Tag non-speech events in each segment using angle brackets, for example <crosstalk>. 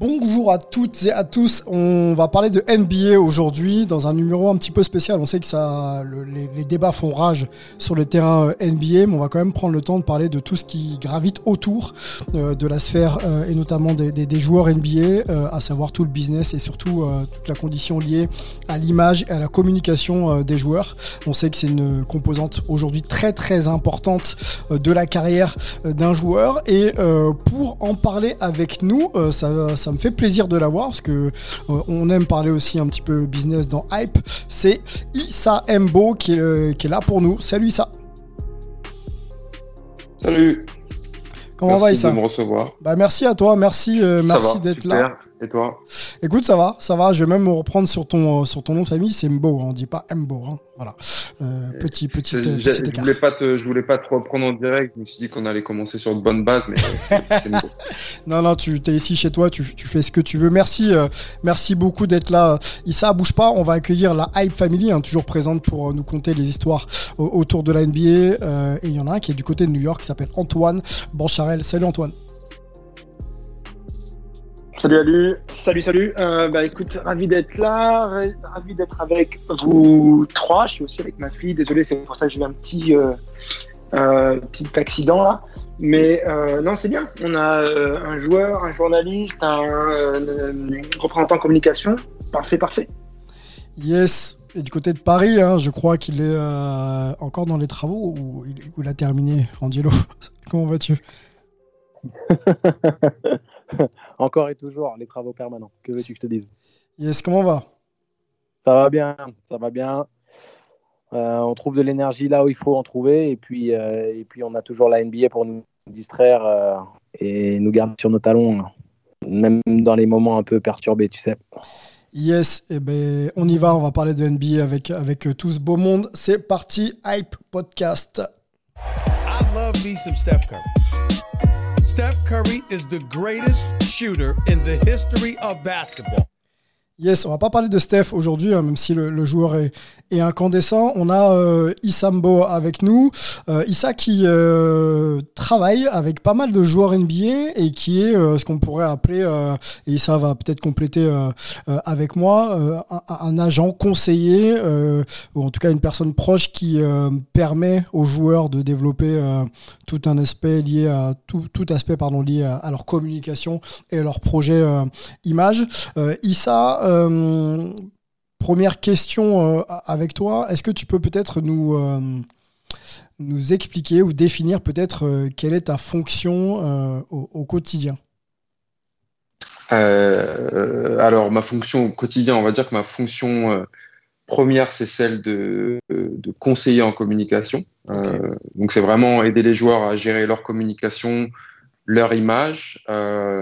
Bonjour à toutes et à tous. On va parler de NBA aujourd'hui dans un numéro un petit peu spécial. On sait que ça, le- les, débats font rage sur le terrain euh, NBA, mais on va quand même prendre le temps de parler de tout ce qui gravite autour euh, de la sphère euh, et notamment des, joueurs NBA, à savoir tout le business et surtout toute la condition liée à l'image et à la communication des joueurs. On sait que c'est une composante aujourd'hui très très importante de la carrière d'un joueur et pour en parler avec nous, euh, ça, ça me fait plaisir de l'avoir parce que euh, on aime parler aussi un petit peu business dans Hype. C'est Issa Mbo qui est, qui est là pour nous. Salut Issa. Salut. Comment Merci va Issa de me recevoir. Bah merci à toi, merci euh, merci d'être là. Et toi? Écoute, ça va, ça va. Je vais même me reprendre sur ton euh, sur ton nom de famille. C'est Mbo, hein, on dit pas Mbo. Hein. Voilà. Euh, petit petit euh, petit Je écart. voulais pas te, je voulais pas te reprendre en direct. Je me suis dit qu'on allait commencer sur de bonnes bases, mais c'est nouveau. <laughs> Non, non, tu es ici chez toi, tu, tu fais ce que tu veux. Merci, euh, merci beaucoup d'être là. Issa, bouge pas, on va accueillir la Hype Family, hein, toujours présente pour euh, nous conter les histoires au- autour de la NBA. euh, et il y en a un qui est du côté de New York, qui s'appelle Antoine Bancharel. Salut Antoine. Salut, salut, salut, salut. Euh, bah écoute, ravi d'être là, ra- ravi d'être avec vous trois. Je suis aussi avec ma fille. Désolé, c'est pour ça que j'ai eu un petit, euh, euh, petit accident là. Mais euh, non, c'est bien. On a euh, un joueur, un journaliste, un euh, représentant communication. Parfait, parfait. Yes. Et du côté de Paris, hein, je crois qu'il est euh, encore dans les travaux ou il, ou il a terminé, Angelo? <laughs> Comment vas-tu? <laughs> Encore et toujours, les travaux permanents. Que veux-tu que je te dise? Yes, comment va? Ça va bien, ça va bien. Euh, on trouve de l'énergie là où il faut en trouver. Et puis, euh, et puis on a toujours la NBA pour nous distraire euh, et nous garder sur nos talons, même dans les moments un peu perturbés, tu sais. Yes, eh ben, on y va, on va parler de NBA avec, avec tout ce beau monde. C'est parti, Hype Podcast. I love me some Steph Curry. Steph Curry is the greatest shooter in the history of basketball. Yes, on va pas parler de Steph aujourd'hui, hein, même si le, joueur est, incandescent. On a euh, Issambo avec nous. Euh, Issa qui euh, travaille avec pas mal de joueurs NBA et qui est euh, ce qu'on pourrait appeler, euh, et Issa va peut-être compléter avec moi, un, agent conseiller, ou en tout cas une personne proche qui permet aux joueurs de développer tout un aspect lié à tout, aspect pardon lié à, leur communication et leur projet image. Issa, euh, première question euh, avec toi. Est-ce que tu peux peut-être nous, euh, nous expliquer ou définir peut-être quelle est ta fonction au, au quotidien? Alors, ma fonction au quotidien, on va dire que ma fonction première, c'est celle de, de conseiller en communication. Donc, c'est vraiment aider les joueurs à gérer leur communication, leur image.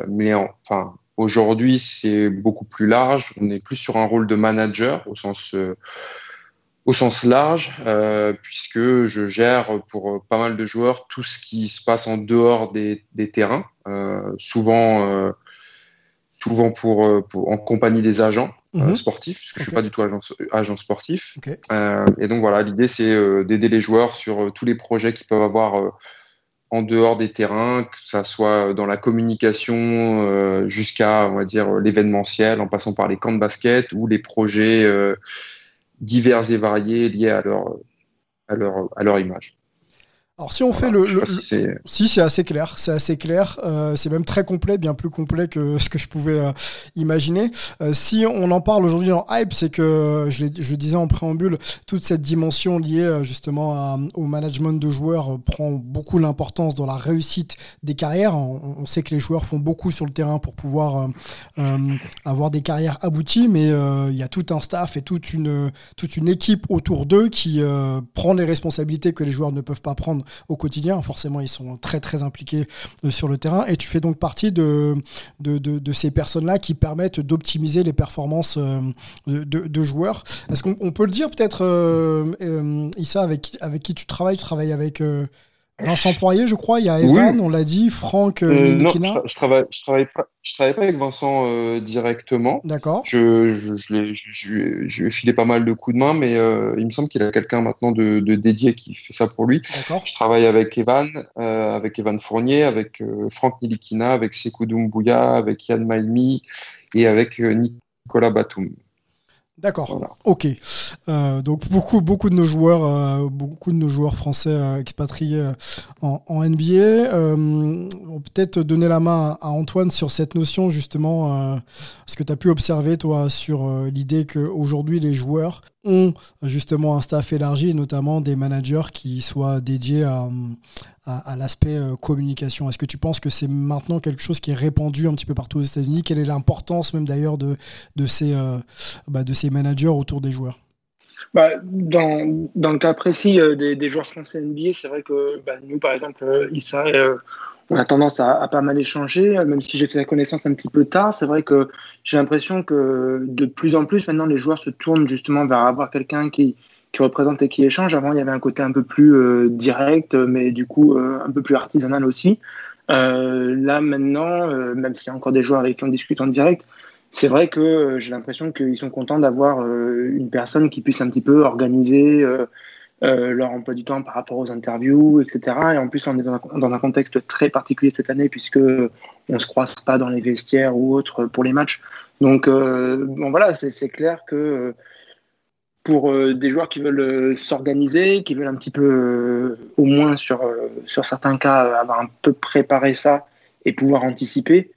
Mais en- enfin, aujourd'hui, c'est beaucoup plus large. On est plus sur un rôle de manager au sens, euh, au sens large, euh, puisque je gère pour euh, pas mal de joueurs tout ce qui se passe en dehors des, des terrains, euh, souvent, souvent pour, pour, en compagnie des agents Mhm. sportifs, parce que je Ok. suis pas du tout agent, agent sportif. Et donc voilà, l'idée c'est d'aider les joueurs sur tous les projets qu'ils peuvent avoir en dehors des terrains, que ça soit dans la communication euh, jusqu'à, on va dire, l'événementiel, en passant par les camps de basket ou les projets euh, divers et variés liés à leur, à leur, à leur image. Alors si on fait le, si c'est assez clair, c'est assez clair, euh, c'est même très complet, bien plus complet que <laughs> ce que je pouvais euh, imaginer. Euh, si on en parle aujourd'hui dans Hype, c'est que je, je disais en préambule, toute cette dimension liée justement au management de joueurs prend beaucoup l'importance dans la réussite des carrières. On, sait que les joueurs font beaucoup sur le terrain pour pouvoir avoir des carrières abouties, mais il y a tout un staff et toute une toute une équipe autour d'eux qui prend les responsabilités que les joueurs ne peuvent pas prendre au quotidien. Forcément, ils sont très très impliqués euh, sur le terrain. Et tu fais donc partie de, ces personnes-là qui permettent d'optimiser les performances euh, de, joueurs. Est-ce qu'on peut le dire peut-être, euh, Issa, avec, avec qui tu travailles? Tu travailles avec Vincent Poirier, je crois. Il y a Evan, on l'a dit, Franck euh, euh Non, je, travaille, je travaille pas, je travaille pas avec Vincent euh, directement. D'accord. Je, je, je, je, lui ai filé pas mal de coups de main, mais euh, il me semble qu'il a quelqu'un maintenant de, de, dédié qui fait ça pour lui. D'accord. Je travaille avec Evan, avec Evan Fournier, avec Franck Nilikina, avec Sekou Doumbouya, avec Yann Maimi et avec Nicolas Batum. D'accord. Ok. Euh, donc beaucoup beaucoup de nos joueurs euh, beaucoup de nos joueurs français euh, expatriés en, NBA. on peut-être donner la main à Antoine sur cette notion justement, ce que tu as pu observer toi sur l'idée qu'aujourd'hui les joueurs ont justement un staff élargi, notamment des managers qui soient dédiés à, à, l'aspect euh, communication. Est-ce que tu penses que c'est maintenant quelque chose qui est répandu un petit peu partout aux États-Unis? Quelle est l'importance même d'ailleurs de, de, ces, euh, bah, de ces managers autour des joueurs? Bah, dans, dans, le cas précis euh, des, joueurs français NBA, c'est vrai que bah, nous, par exemple, Issa, on a tendance à, à, pas mal échanger, même si j'ai fait la connaissance un petit peu tard. C'est vrai que j'ai l'impression que de plus en plus, maintenant, les joueurs se tournent justement vers avoir quelqu'un qui, qui représente et qui échange. Avant, il y avait un côté un peu plus euh, direct, mais du coup euh, un peu plus artisanal aussi. Euh, là, maintenant, même s'il y a encore des joueurs avec qui on discute en direct, c'est vrai que j'ai l'impression qu'ils sont contents d'avoir une personne qui puisse un petit peu organiser leur emploi du temps par rapport aux interviews, etc. Et en plus, on est dans un, contexte très particulier cette année puisque on se croise pas dans les vestiaires ou autres pour les matchs. Donc, bon voilà, c'est clair que pour euh, des joueurs qui veulent euh, s'organiser, qui veulent un petit peu, euh, au moins sur, sur certains cas, avoir un peu préparé ça et pouvoir anticiper,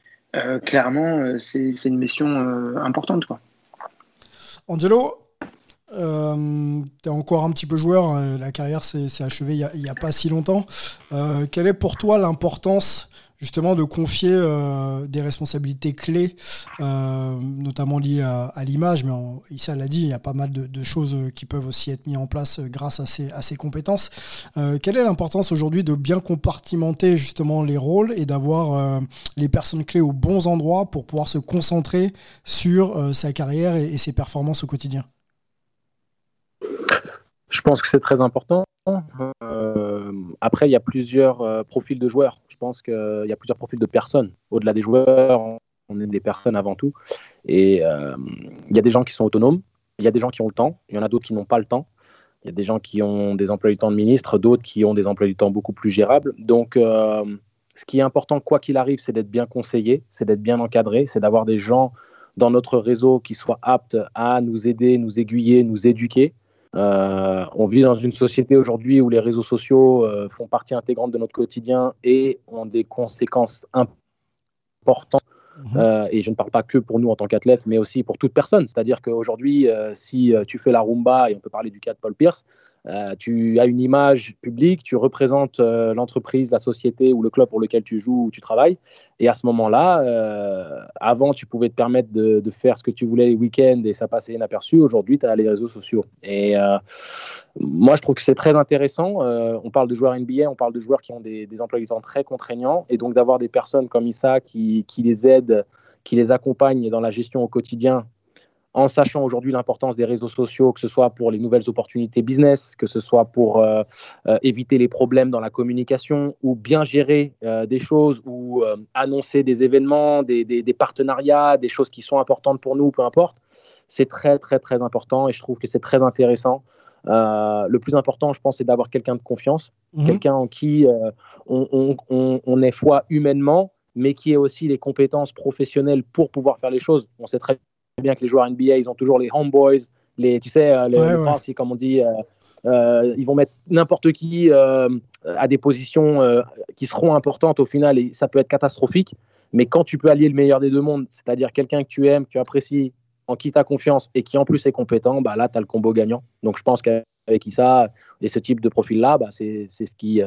clairement, c'est une mission importante. Quoi. Angelo, tu es encore un petit peu joueur, hein, la carrière s'est achevée il n'y a, pas si longtemps. quelle est pour toi l'importance justement de confier euh, des responsabilités clés, euh, notamment liées à, l'image, mais Issa l'a dit, il y a pas mal de, choses qui peuvent aussi être mises en place grâce à ces, à ces compétences. Euh, quelle est l'importance aujourd'hui de bien compartimenter justement les rôles et d'avoir les personnes clés aux bons endroits pour pouvoir se concentrer sur sa carrière et ses performances au quotidien? Je pense que c'est très important. après, il y a plusieurs profils de joueurs je pense qu'il y a plusieurs profils de personnes. Au-delà des joueurs, on est des personnes avant tout. Et euh, il y a des gens qui sont autonomes, il y a des gens qui ont le temps, il y en a d'autres qui n'ont pas le temps. Il y a des gens qui ont des emplois du temps de ministre, d'autres qui ont des emplois du temps beaucoup plus gérables. Donc, euh, ce qui est important, quoi qu'il arrive, c'est d'être bien conseillé, c'est d'être bien encadré, c'est d'avoir des gens dans notre réseau qui soient aptes à nous aider, nous aiguiller, nous éduquer. Euh, on vit dans une société aujourd'hui où les réseaux sociaux euh, font partie intégrante de notre quotidien et ont des conséquences importantes. Mhm. Euh, et je ne parle pas que pour nous en tant qu'athlètes, mais aussi pour toute personne. C'est-à-dire qu'aujourd'hui, si tu fais la rumba, et on peut parler du cas de Paul Pierce, euh, tu as une image publique, tu représentes euh, l'entreprise, la société ou le club pour lequel tu joues ou tu travailles. Et à ce moment-là, euh, avant, tu pouvais te permettre de, faire ce que tu voulais les week-ends et ça passait inaperçu. Aujourd'hui, tu as les réseaux sociaux. Et moi, je trouve que c'est très intéressant. on parle de joueurs NBA, on parle de joueurs qui ont des, emplois du temps très contraignants. Et donc, d'avoir des personnes comme Issa qui, qui les aident, qui les accompagnent dans la gestion au quotidien en sachant aujourd'hui l'importance des réseaux sociaux, que ce soit pour les nouvelles opportunités business, que ce soit pour euh, euh, éviter les problèmes dans la communication ou bien gérer euh, des choses ou annoncer des événements, des, partenariats, des choses qui sont importantes pour nous, peu importe. C'est très, très, très important et je trouve que c'est très intéressant. le plus important, je pense, c'est d'avoir quelqu'un de confiance, mhm. quelqu'un en qui on, on, est foi humainement, mais qui ait aussi les compétences professionnelles pour pouvoir faire les choses. On sait très bien que les joueurs NBA, ils ont toujours les homeboys, les, tu sais, euh, les, comme on dit, euh, ils vont mettre n'importe qui à des positions qui seront importantes au final et ça peut être catastrophique. Mais quand tu peux allier le meilleur des deux mondes, c'est-à-dire quelqu'un que tu aimes, que tu apprécies, en qui tu as confiance et qui en plus est compétent, bah là, tu as le combo gagnant. Donc je pense qu'avec Issa et ce type de profil-là, bah, c'est ce, qui,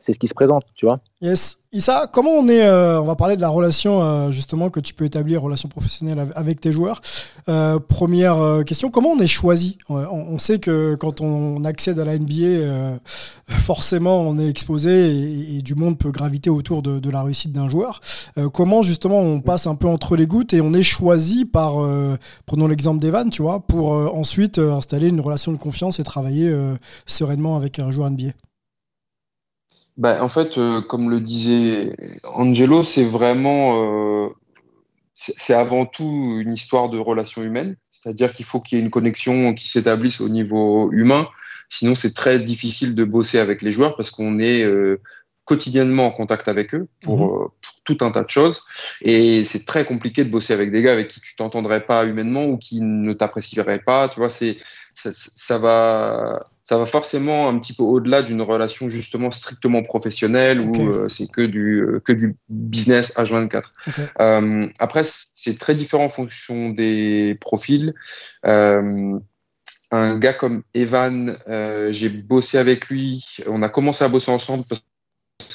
ce qui se présente, tu vois. Yes. Issa, comment on est euh, On va parler de la relation euh, justement que tu peux établir, relation professionnelle avec tes joueurs. Euh, première question, comment on est choisi? On, sait que quand on accède à la NBA, forcément on est exposé et, du monde peut graviter autour de, de la réussite d'un joueur. comment justement on passe un peu entre les gouttes et on est choisi par, prenons l'exemple d'Evan, tu vois, pour ensuite installer une relation de confiance et travailler sereinement avec un joueur NBA bah, en fait, euh, comme le disait Angelo, c'est vraiment, euh, c'est avant tout une histoire de relations humaines. C'est-à-dire qu'il faut qu'il y ait une connexion qui s'établisse au niveau humain. Sinon, c'est très difficile de bosser avec les joueurs parce qu'on est euh, quotidiennement en contact avec eux pour, mhm. pour, tout un tas de choses. Et c'est très compliqué de bosser avec des gars avec qui tu t'entendrais pas humainement ou qui ne t'apprécieraient pas. Tu vois, c'est ça, ça, va ça va forcément un petit peu au-delà d'une relation justement strictement professionnelle où euh, c'est que du euh, que du business H24. Euh, après, c'est très différent en fonction des profils. un gars comme Evan, j'ai bossé avec lui. On a commencé à bosser ensemble parce,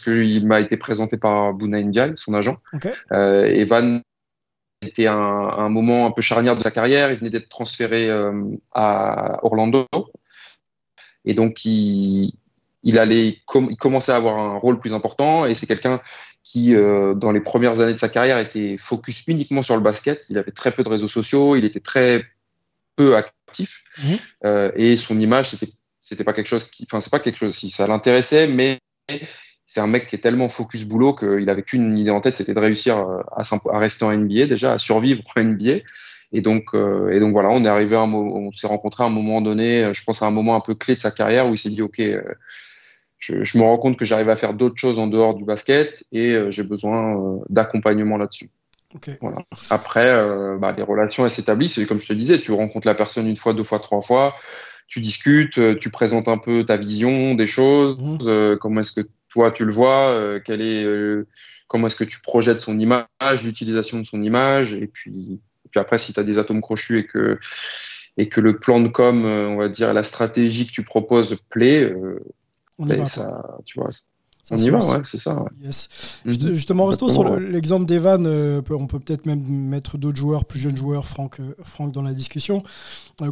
qu'il m'a été présenté par Buna Indial, son agent. Evan était un, un, moment un peu charnière de sa carrière. Il venait d'être transféré à Orlando. Et donc, il, il allait il commençait à avoir un rôle plus important et c'est quelqu'un qui, euh, dans les premières années de sa carrière, était focus uniquement sur le basket. Il avait très peu de réseaux sociaux, il était très peu actif mmh. euh, et son image, c'était c'était pas quelque chose qui, enfin, c'est pas quelque chose si ça l'intéressait, mais c'est un mec qui est tellement focus boulot qu'il avait qu'une idée en tête, c'était de réussir euh, à, à, rester en NBA déjà, à survivre en NBA. Et donc, euh, et donc voilà, on est arrivé, à un on s'est rencontré à un moment donné, euh, je pense à un moment un peu clé de sa carrière où il s'est dit, ok, euh, je, me rends compte que j'arrive à faire d'autres choses en dehors du basket et j'ai besoin d'accompagnement là-dessus. Voilà. Après, bah, les relations elles s'établissent. Et comme je te disais, tu rencontres la personne une fois, deux fois, trois fois, tu discutes, tu présentes un peu ta vision des choses, mmh. comment est-ce que toi tu le vois, quel est, comment est-ce que tu projettes son image, l'utilisation de son image, et puis puis après, si tu as des atomes crochus et que, et que le plan de com, euh, on va dire, la stratégie que tu proposes plaît, euh, ben, ça, tu vois, on y va, ouais, c'est ça. Mhm. Justement, restons sur l'exemple d'Evan. Euh, on peut peut-être même mettre d'autres joueurs, plus jeunes joueurs, Franck, Franck dans la discussion.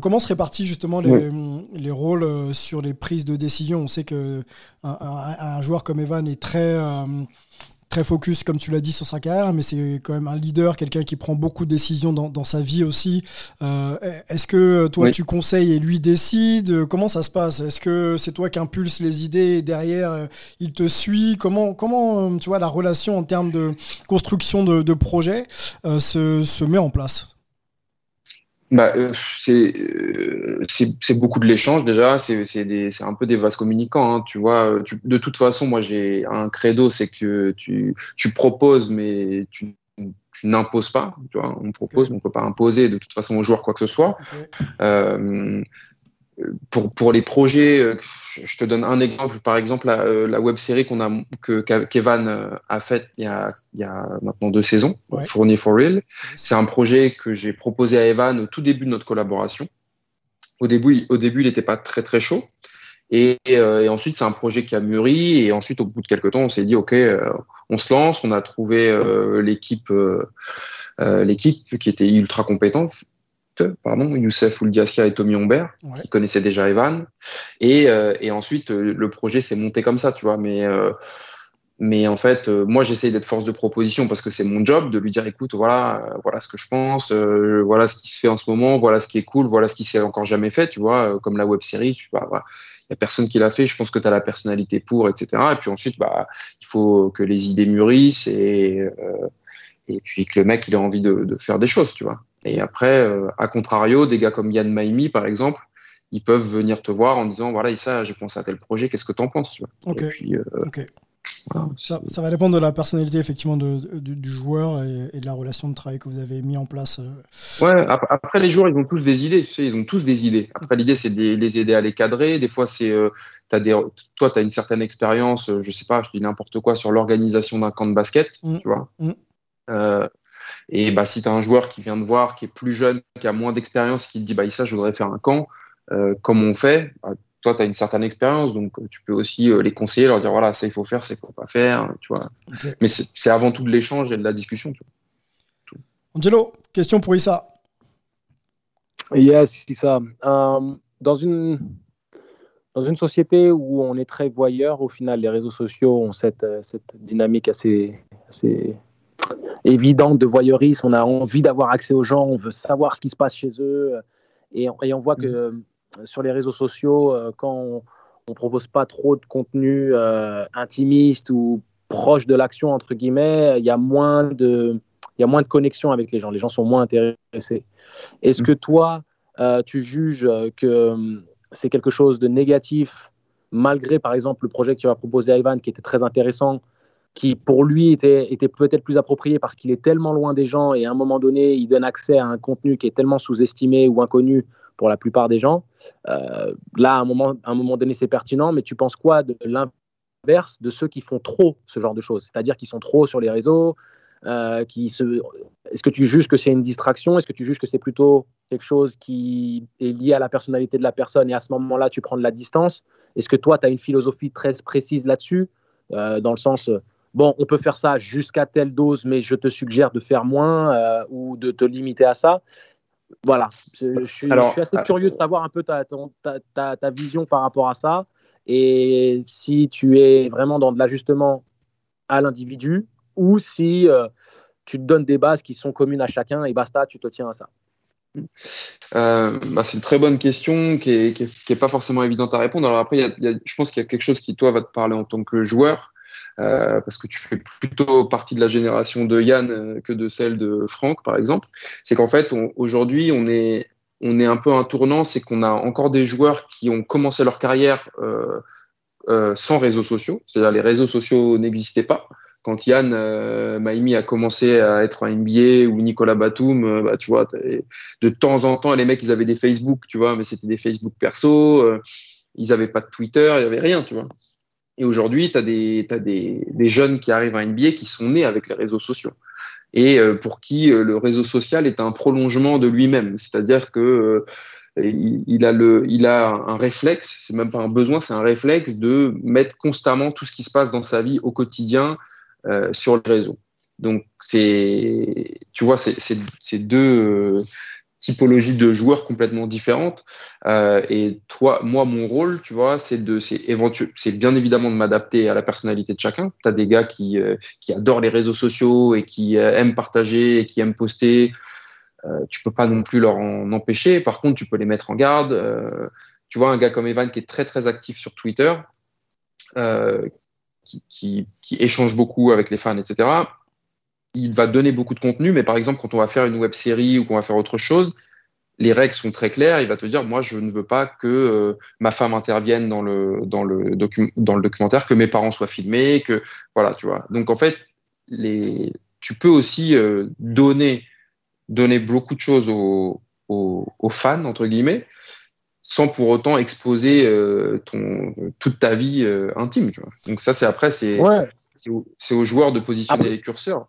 comment se répartissent justement les, les, rôles sur les prises de décision? On sait qu'un un, joueur comme Evan est très très focus, comme tu l'as dit, sur sa carrière, mais c'est quand même un leader, quelqu'un qui prend beaucoup de décisions dans, sa vie aussi. Euh, est-ce que toi, tu conseilles et lui décide? Comment ça se passe? Est-ce que c'est toi qui impulse les idées et derrière, euh, il te suit? Comment, comment euh, tu vois, la relation en termes de construction de, de projet se, se met en place? Bah, euh, euh, c'est beaucoup de l'échange déjà, c'est un peu des vases communicants. Hein, tu vois, de toute façon, moi j'ai un credo, c'est que tu, tu, proposes, mais tu, tu n'imposes pas. Tu vois, on propose, mais on peut pas imposer de toute façon aux joueurs quoi que ce soit. Euh, pour, pour les projets, euh, je te donne un exemple. Par exemple, la, euh, la web série qu'on a, que Kevin euh, a faite il y a, il y a maintenant deux saisons, Fournier for Real. C'est un projet que j'ai proposé à Evan au tout début de notre collaboration. Au début, au début il n'était pas très très chaud. Et, et ensuite, c'est un projet qui a mûri. Et ensuite, au bout de quelques temps, on s'est dit, OK, on se lance. On a trouvé l'équipe l'équipe qui était ultra compétente pardon, Youssef Ouldiassia et Tommy Humbert, qui connaissaient déjà Evan. Et, euh, et ensuite, euh, le projet s'est monté comme ça, tu vois. Mais, euh, mais en fait, moi, j'essaye d'être force de proposition parce que c'est mon job de lui dire, écoute, voilà, voilà ce que je pense, voilà ce qui se fait en ce moment, voilà ce qui est cool, voilà ce qui s'est encore jamais fait, tu vois, comme la web série, tu vois, il n'y a personne qui l'a fait, je pense que tu as la personnalité pour, etc. Et puis ensuite, bah, il faut que les idées mûrissent et, et puis que le mec, il a envie de, de faire des choses, tu vois. Et après, euh, à contrario, des gars comme Yann Maimi, par exemple, ils peuvent venir te voir en disant voilà, ça, j'ai pensé à tel projet, qu'est-ce que tu en penses tu vois? Ok. Et puis, euh, ça, ça, va dépendre de la personnalité effectivement de, du joueur et, de la relation de travail que vous avez mis en place. Euh. Ouais, après les joueurs, ils ont tous des idées, tu sais, ils ont tous des idées. Après l'idée, c'est de les aider à les cadrer. Des fois, c'est euh, des, toi, tu as une certaine expérience, je sais pas, je dis n'importe quoi sur l'organisation d'un camp de basket, mmh. tu vois? Mmh. Et bah, si tu as un joueur qui vient de voir, qui est plus jeune, qui a moins d'expérience, qui te dit bah, ça, je voudrais faire un camp, comme on fait, bah, toi, tu as une certaine expérience, donc euh, tu peux aussi euh, les conseiller, leur dire voilà, ça il faut faire, ça il faut pas faire, tu vois. Mais c'est avant tout de l'échange et de la discussion. Tu vois. Angelo, question pour Issa. Yes, Issa. Euh, dans, une, dans une société où on est très voyeur, au final, les réseaux sociaux ont cette, cette dynamique assez, assez évidente de voyeurisme. On a envie d'avoir accès aux gens, on veut savoir ce qui se passe chez eux. Et, et on voit que mm sur les réseaux sociaux, euh, quand on, ne propose pas trop de contenu euh, intimiste ou proche de l'action entre guillemets, il y a moins de il y a moins de connexion avec les gens. Les gens sont moins intéressés. Est-ce mm. que toi, euh, tu juges que c'est quelque chose de négatif, malgré par exemple le projet que tu as proposé à Ivan, qui était très intéressant, qui pour lui était, peut-être plus approprié parce qu'il est tellement loin des gens et à un moment donné, il donne accès à un contenu qui est tellement sous-estimé ou inconnu pour la plupart des gens. Euh, là, à un, moment, à un moment donné, c'est pertinent, mais tu penses quoi de l'inverse de ceux qui font trop ce genre de choses? C'est-à-dire qui sont trop sur les réseaux euh, qui se... Est-ce que tu juges que c'est une distraction? Est-ce que tu juges que c'est plutôt quelque chose qui est lié à la personnalité de la personne et à ce moment-là, tu prends de la distance? Est-ce que toi, tu as une philosophie très précise là-dessus? Euh, Dans le sens, bon, on peut faire ça jusqu'à telle dose, mais je te suggère de faire moins ou de te limiter à ça voilà, je, suis, assez euh, curieux de savoir un peu ta, ta, ta, vision par rapport à ça. Et si tu es vraiment dans de l'ajustement à l'individu ou si euh, tu te donnes des bases qui sont communes à chacun et basta, tu te tiens à ça. Euh, bah, c'est une très bonne question qui n'est qui est, pas forcément évidente à répondre. Alors après, je pense qu'il y a quelque chose qui, toi, va te parler en tant que joueur. Euh, parce que tu fais plutôt partie de la génération de Yann euh, que de celle de Franck, par exemple, c'est qu'en fait, aujourd'hui, on est, on est un peu un tournant, c'est qu'on a encore des joueurs qui ont commencé leur carrière euh, sans réseaux sociaux, c'est-à-dire les réseaux sociaux n'existaient pas. Quand Yann euh, Maïmi a commencé à être un NBA ou Nicolas Batum, bah, tu vois, de temps en temps, les mecs, ils avaient des Facebook, tu vois, mais c'était des Facebook perso, ils n'avaient pas de Twitter, il n'y avait rien, tu vois. Et aujourd'hui, tu as, des, des, des, jeunes qui arrivent à NBA qui sont nés avec les réseaux sociaux et euh, pour qui euh, le réseau social est un prolongement de lui-même. C'est-à-dire que euh, il, a le, il a un réflexe, c'est même pas un besoin, c'est un réflexe de mettre constamment tout ce qui se passe dans sa vie au quotidien sur le réseau. Donc tu vois, c'est deux typologie de joueurs complètement différentes. Euh, et toi, moi, mon rôle, tu vois, c'est de, c'est c'est bien évidemment de m'adapter à la personnalité de chacun. Tu as des gars qui, euh, qui adorent les réseaux sociaux et qui euh, aiment partager et qui aiment poster. Euh, tu peux pas non plus leur en empêcher. Par contre, tu peux les mettre en garde. Euh, tu vois, un gars comme Evan qui est très très actif sur Twitter, qui, qui, qui échange beaucoup avec les fans, etc il va donner beaucoup de contenu, mais par exemple, quand on va faire une web série ou qu'on va faire autre chose, les règles sont très claires. Il va te dire, moi, je ne veux pas que euh, ma femme intervienne dans le, dans, le dans le documentaire, que mes parents soient filmés, que voilà, tu vois. Donc en fait, les, tu peux aussi euh, donner, donner beaucoup de choses aux, aux, fans entre guillemets, sans pour autant exposer euh, ton, toute ta vie intime. Tu vois. Donc ça, c'est après, c'est ouais. c'est aux, joueurs de positionner les curseurs.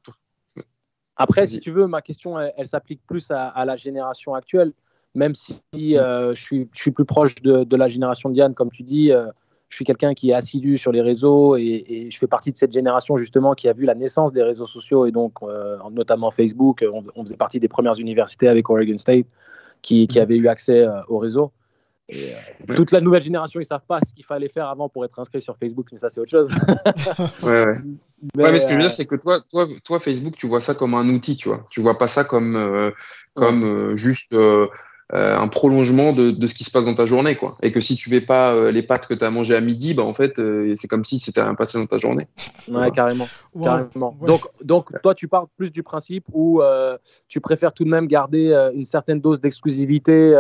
Après, si tu veux, ma question, elle, s'applique plus à, la génération actuelle, même si euh, je, suis, je, suis, plus proche de, la génération de Diane, comme tu dis. Euh, je suis quelqu'un qui est assidu sur les réseaux et, je fais partie de cette génération justement qui a vu la naissance des réseaux sociaux et donc euh, notamment Facebook. On, faisait partie des premières universités avec Oregon State qui, qui avaient eu accès au réseau. Et, toute la nouvelle génération, ils savent pas ce qu'il fallait faire avant pour être inscrit sur Facebook, mais ça c'est autre chose. <laughs> ouais, ouais. Mais, ouais, mais ce que je veux dire, c'est que toi, toi, toi, Facebook, tu vois ça comme un outil, tu vois. Tu vois pas ça comme, euh, comme euh, juste euh, un prolongement de, de, ce qui se passe dans ta journée, quoi. Et que si tu fais pas les pâtes que tu as mangées à midi, bah, en fait, c'est comme si c'était un passé dans ta journée. Ouais, carrément. carrément. Donc, donc, toi, tu parles plus du principe où tu préfères tout de même garder une certaine dose d'exclusivité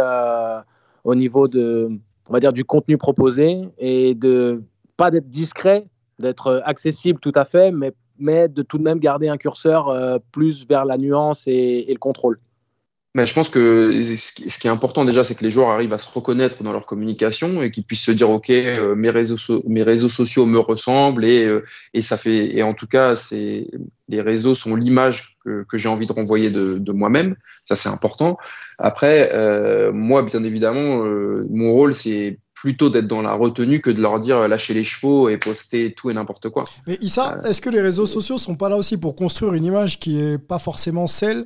au niveau de, on va dire, du contenu proposé et de pas d'être discret d'être accessible tout à fait, mais, mais de tout de même garder un curseur euh, plus vers la nuance et, le contrôle. Mais je pense que ce qui est important déjà, c'est que les joueurs arrivent à se reconnaître dans leur communication et qu'ils puissent se dire, OK, euh, mes, réseaux mes réseaux sociaux me ressemblent et, euh, et ça fait, et en tout cas, c'est, les réseaux sont l'image que, j'ai envie de renvoyer de, de moi-même. Ça, c'est important. Après, moi, bien évidemment, mon rôle, c'est plutôt d'être dans la retenue que de leur dire euh, lâcher les chevaux et poster tout et n'importe quoi. Mais Issa, euh, est-ce que les réseaux sociaux sont pas là aussi pour construire une image qui est pas forcément celle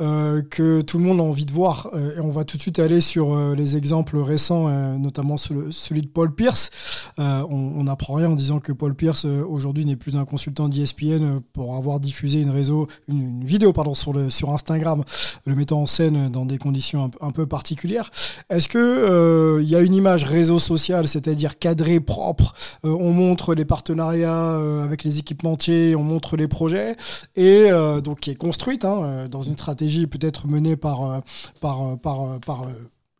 euh, que tout le monde a envie de voir Et on va tout de suite aller sur les exemples récents, notamment celui de Paul Pierce. on n'apprend rien en disant que Paul Pierce aujourd'hui n'est plus un consultant d'ESPN pour avoir diffusé une, réseau, une, vidéo pardon, sur, le, sur Instagram, le mettant en scène dans des conditions un, un peu particulières. Est-ce qu'il il y a une image réseau social, c'est-à-dire cadré, propre. Euh, on montre les partenariats euh, avec les équipementiers, on montre les projets, et euh, donc qui est construite hein, dans une stratégie peut-être menée par, par, par, par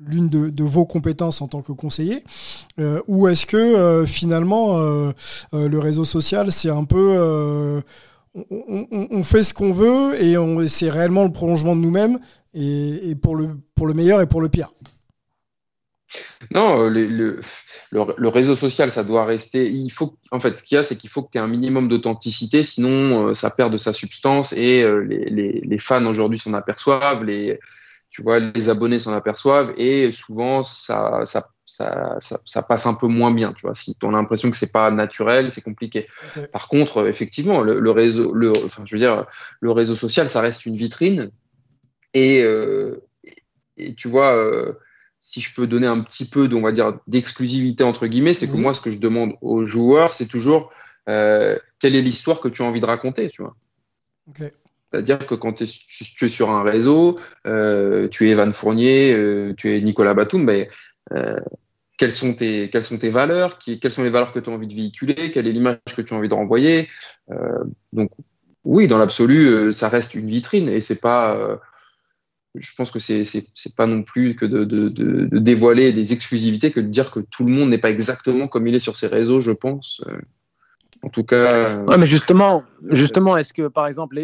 l'une de, vos compétences en tant que conseiller Ou est-ce que finalement le réseau social, c'est un peu... On, fait ce qu'on veut et, c'est réellement le prolongement de nous-mêmes et, pour, le, pour le meilleur et pour le pire non, euh, le, le, réseau social, ça doit rester. Il faut, en fait, ce qu'il y a, c'est qu'il faut que tu aies un minimum d'authenticité, sinon euh, ça perd de sa substance et euh, les, les, les, fans aujourd'hui s'en aperçoivent, les, tu vois, les abonnés s'en aperçoivent et souvent ça, ça, ça, ça, passe un peu moins bien. Tu vois, si tu as l'impression que c'est pas naturel, c'est compliqué. Par contre, effectivement, le, réseau, le, enfin, je veux dire, le réseau social, ça reste une vitrine et, et tu vois si je peux donner un petit peu, on va dire, d'exclusivité entre guillemets, c'est que moi, ce que je demande aux joueurs, c'est toujours euh, quelle est l'histoire que tu as envie de raconter, tu vois. C'est-à-dire que quand tu es, sur un réseau, euh, tu es Evan Fournier, euh, tu es Nicolas Batum, ben, quelles, sont tes, quelles sont tes valeurs qui, Quelles sont les valeurs que tu as envie de véhiculer Quelle est l'image que tu as envie de renvoyer Donc, oui, dans l'absolu, ça reste une vitrine et c'est pas je pense que c'est c'est pas non plus que de, de, de, dévoiler des exclusivités que de dire que tout le monde n'est pas exactement comme il est sur ses réseaux, je pense. En tout cas. Ouais, mais justement, justement, est-ce que par exemple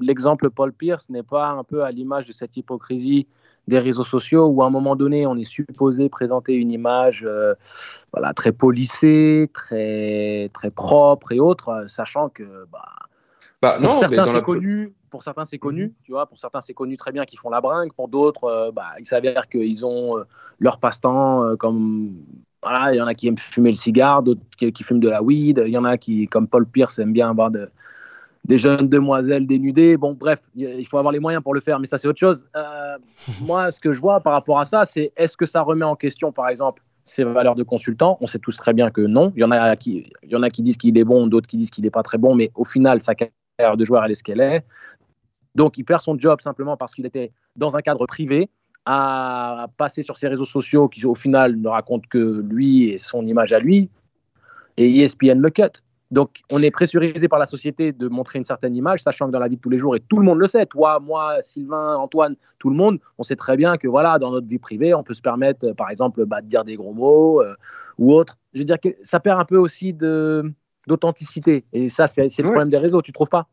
l'exemple Paul Pierce n'est pas un peu à l'image de cette hypocrisie des réseaux sociaux où à un moment donné on est supposé présenter une image euh, voilà très polissée, très très propre et autre, sachant que bah, bah non, mais dans la... connu, pour certains, c'est connu, mhm. tu vois. Pour certains, c'est connu très bien qu'ils font la bringue. Pour d'autres, euh, bah, il s'avère qu'ils ont euh, leur passe-temps euh, comme. Voilà, il y en a qui aiment fumer le cigare, d'autres qui, fument de la weed. Il y en a qui, comme Paul Pierce, aiment bien avoir de, des jeunes demoiselles dénudées. Bon, bref, il faut avoir les moyens pour le faire, mais ça, c'est autre chose. <laughs> moi, ce que je vois par rapport à ça, c'est est-ce que ça remet en question, par exemple, ses valeurs de consultant? On sait tous très bien que non. Il y en a qui, il y en a qui disent qu'il est bon, d'autres qui disent qu'il n'est pas très bon, mais au final, sa de joueur, elle est ce qu'elle est. Donc, il perd son job simplement parce qu'il était dans un cadre privé, à passer sur ses réseaux sociaux qui, au final, ne racontent que lui et son image à lui. Et ESPN le cut. Donc, on est pressurisé par la société de montrer une certaine image, sachant que dans la vie de tous les jours, et tout le monde le sait, toi, moi, Sylvain, Antoine, tout le monde, on sait très bien que voilà, dans notre vie privée, on peut se permettre, par exemple, bah, de dire des gros mots euh, ou autre. Je veux dire que ça perd un peu aussi d'authenticité. Et ça, c'est le problème des réseaux, tu trouves pas?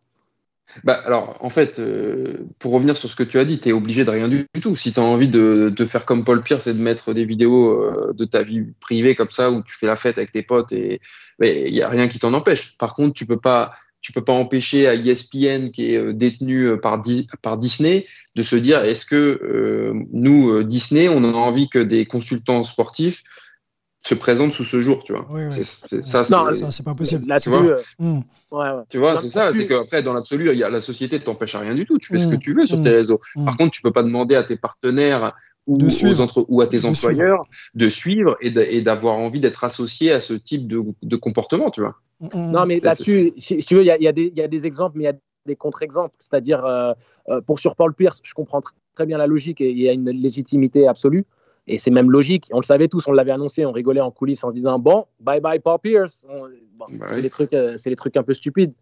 Bah, alors, en fait, euh, pour revenir sur ce que tu as dit, tu es obligé de rien du tout. Si tu as envie de, de, faire comme Paul Pierce et de mettre des vidéos euh, de ta vie privée comme ça, où tu fais la fête avec tes potes, et il n'y a rien qui t'en empêche. Par contre, tu peux pas tu peux pas empêcher à ESPN, qui est euh, détenu par, par Disney, de se dire est-ce que nous, Disney, on a envie que des consultants sportifs se présente sous ce jour, tu vois. ça, c'est pas possible. tu vois, euh, hmm. tu vois c'est ça. C'est qu'après, dans l'absolu, il y a la société ne t'empêche à rien du tout. Tu fais ce que hmm. tu veux sur tes hmm. réseaux. Par contre, tu peux pas demander à tes partenaires ou, aux ou à tes employeurs de suivre et d'avoir envie d'être associé à ce type de, de comportement, tu vois. Non, mais là-dessus, si, tu veux, il y, y, a des exemples, mais il y a des contre-exemples. C'est-à-dire, euh, euh, pour sur Paul Pierce, je comprends très bien la logique et il y a une légitimité absolue. Et c'est même logique. On le savait tous, on l'avait annoncé, on rigolait en coulisses en disant Bon, bye bye Paul Pierce. Bah c'est les, trucs, euh, les trucs un peu stupides.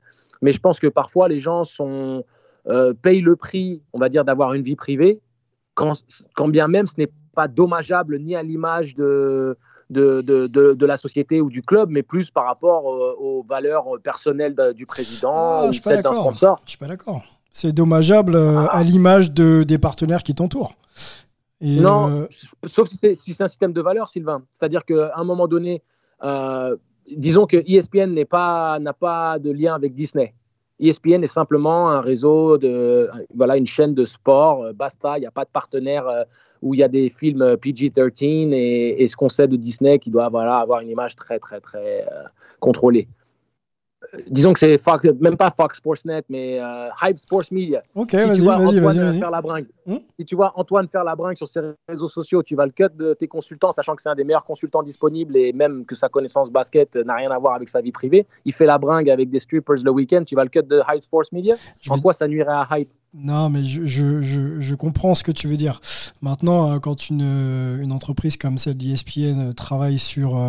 Mais je pense que parfois, les gens sont, euh, payent le prix, on va dire, d'avoir une vie privée, quand, quand bien même ce n'est pas dommageable ni à l'image de, de, de, de, la société ou du club, mais plus par rapport aux valeurs personnelles du président ah, ou je suis d'un sponsor. Je suis pas d'accord. C'est dommageable à ah. l'image de, des partenaires qui t'entourent. Non, sauf si c'est si un système de valeurs, Sylvain. C'est-à-dire qu'à un moment donné, disons que ESPN n'a pas, pas de lien avec Disney. ESPN est simplement un réseau de, voilà, une chaîne de sport, euh, basta, il n'y a pas de partenaire euh, où il y a des films euh, PG-13 et, ce qu'on sait de Disney qui doit voilà, avoir une image très, très, très contrôlée disons que c'est même pas Fox Sportsnet, mais euh, Hype Sports Media. Ok, vas-y, vas-y, vas-y. Faire la bringue. Hmm? Si tu vois Antoine faire la bringue sur ses réseaux sociaux, tu vas le cut de tes consultants, sachant que c'est un des meilleurs consultants disponibles et même que sa connaissance basket n'a rien à voir avec sa vie privée. Il fait la bringue avec des strippers le week-end, tu vas le cut de Hype Sports Media? En quoi ça nuirait à Hype? Non, mais je, je, je, comprends ce que tu veux dire. Maintenant, euh, quand une, euh, une entreprise comme celle d'ESPN euh, travaille sur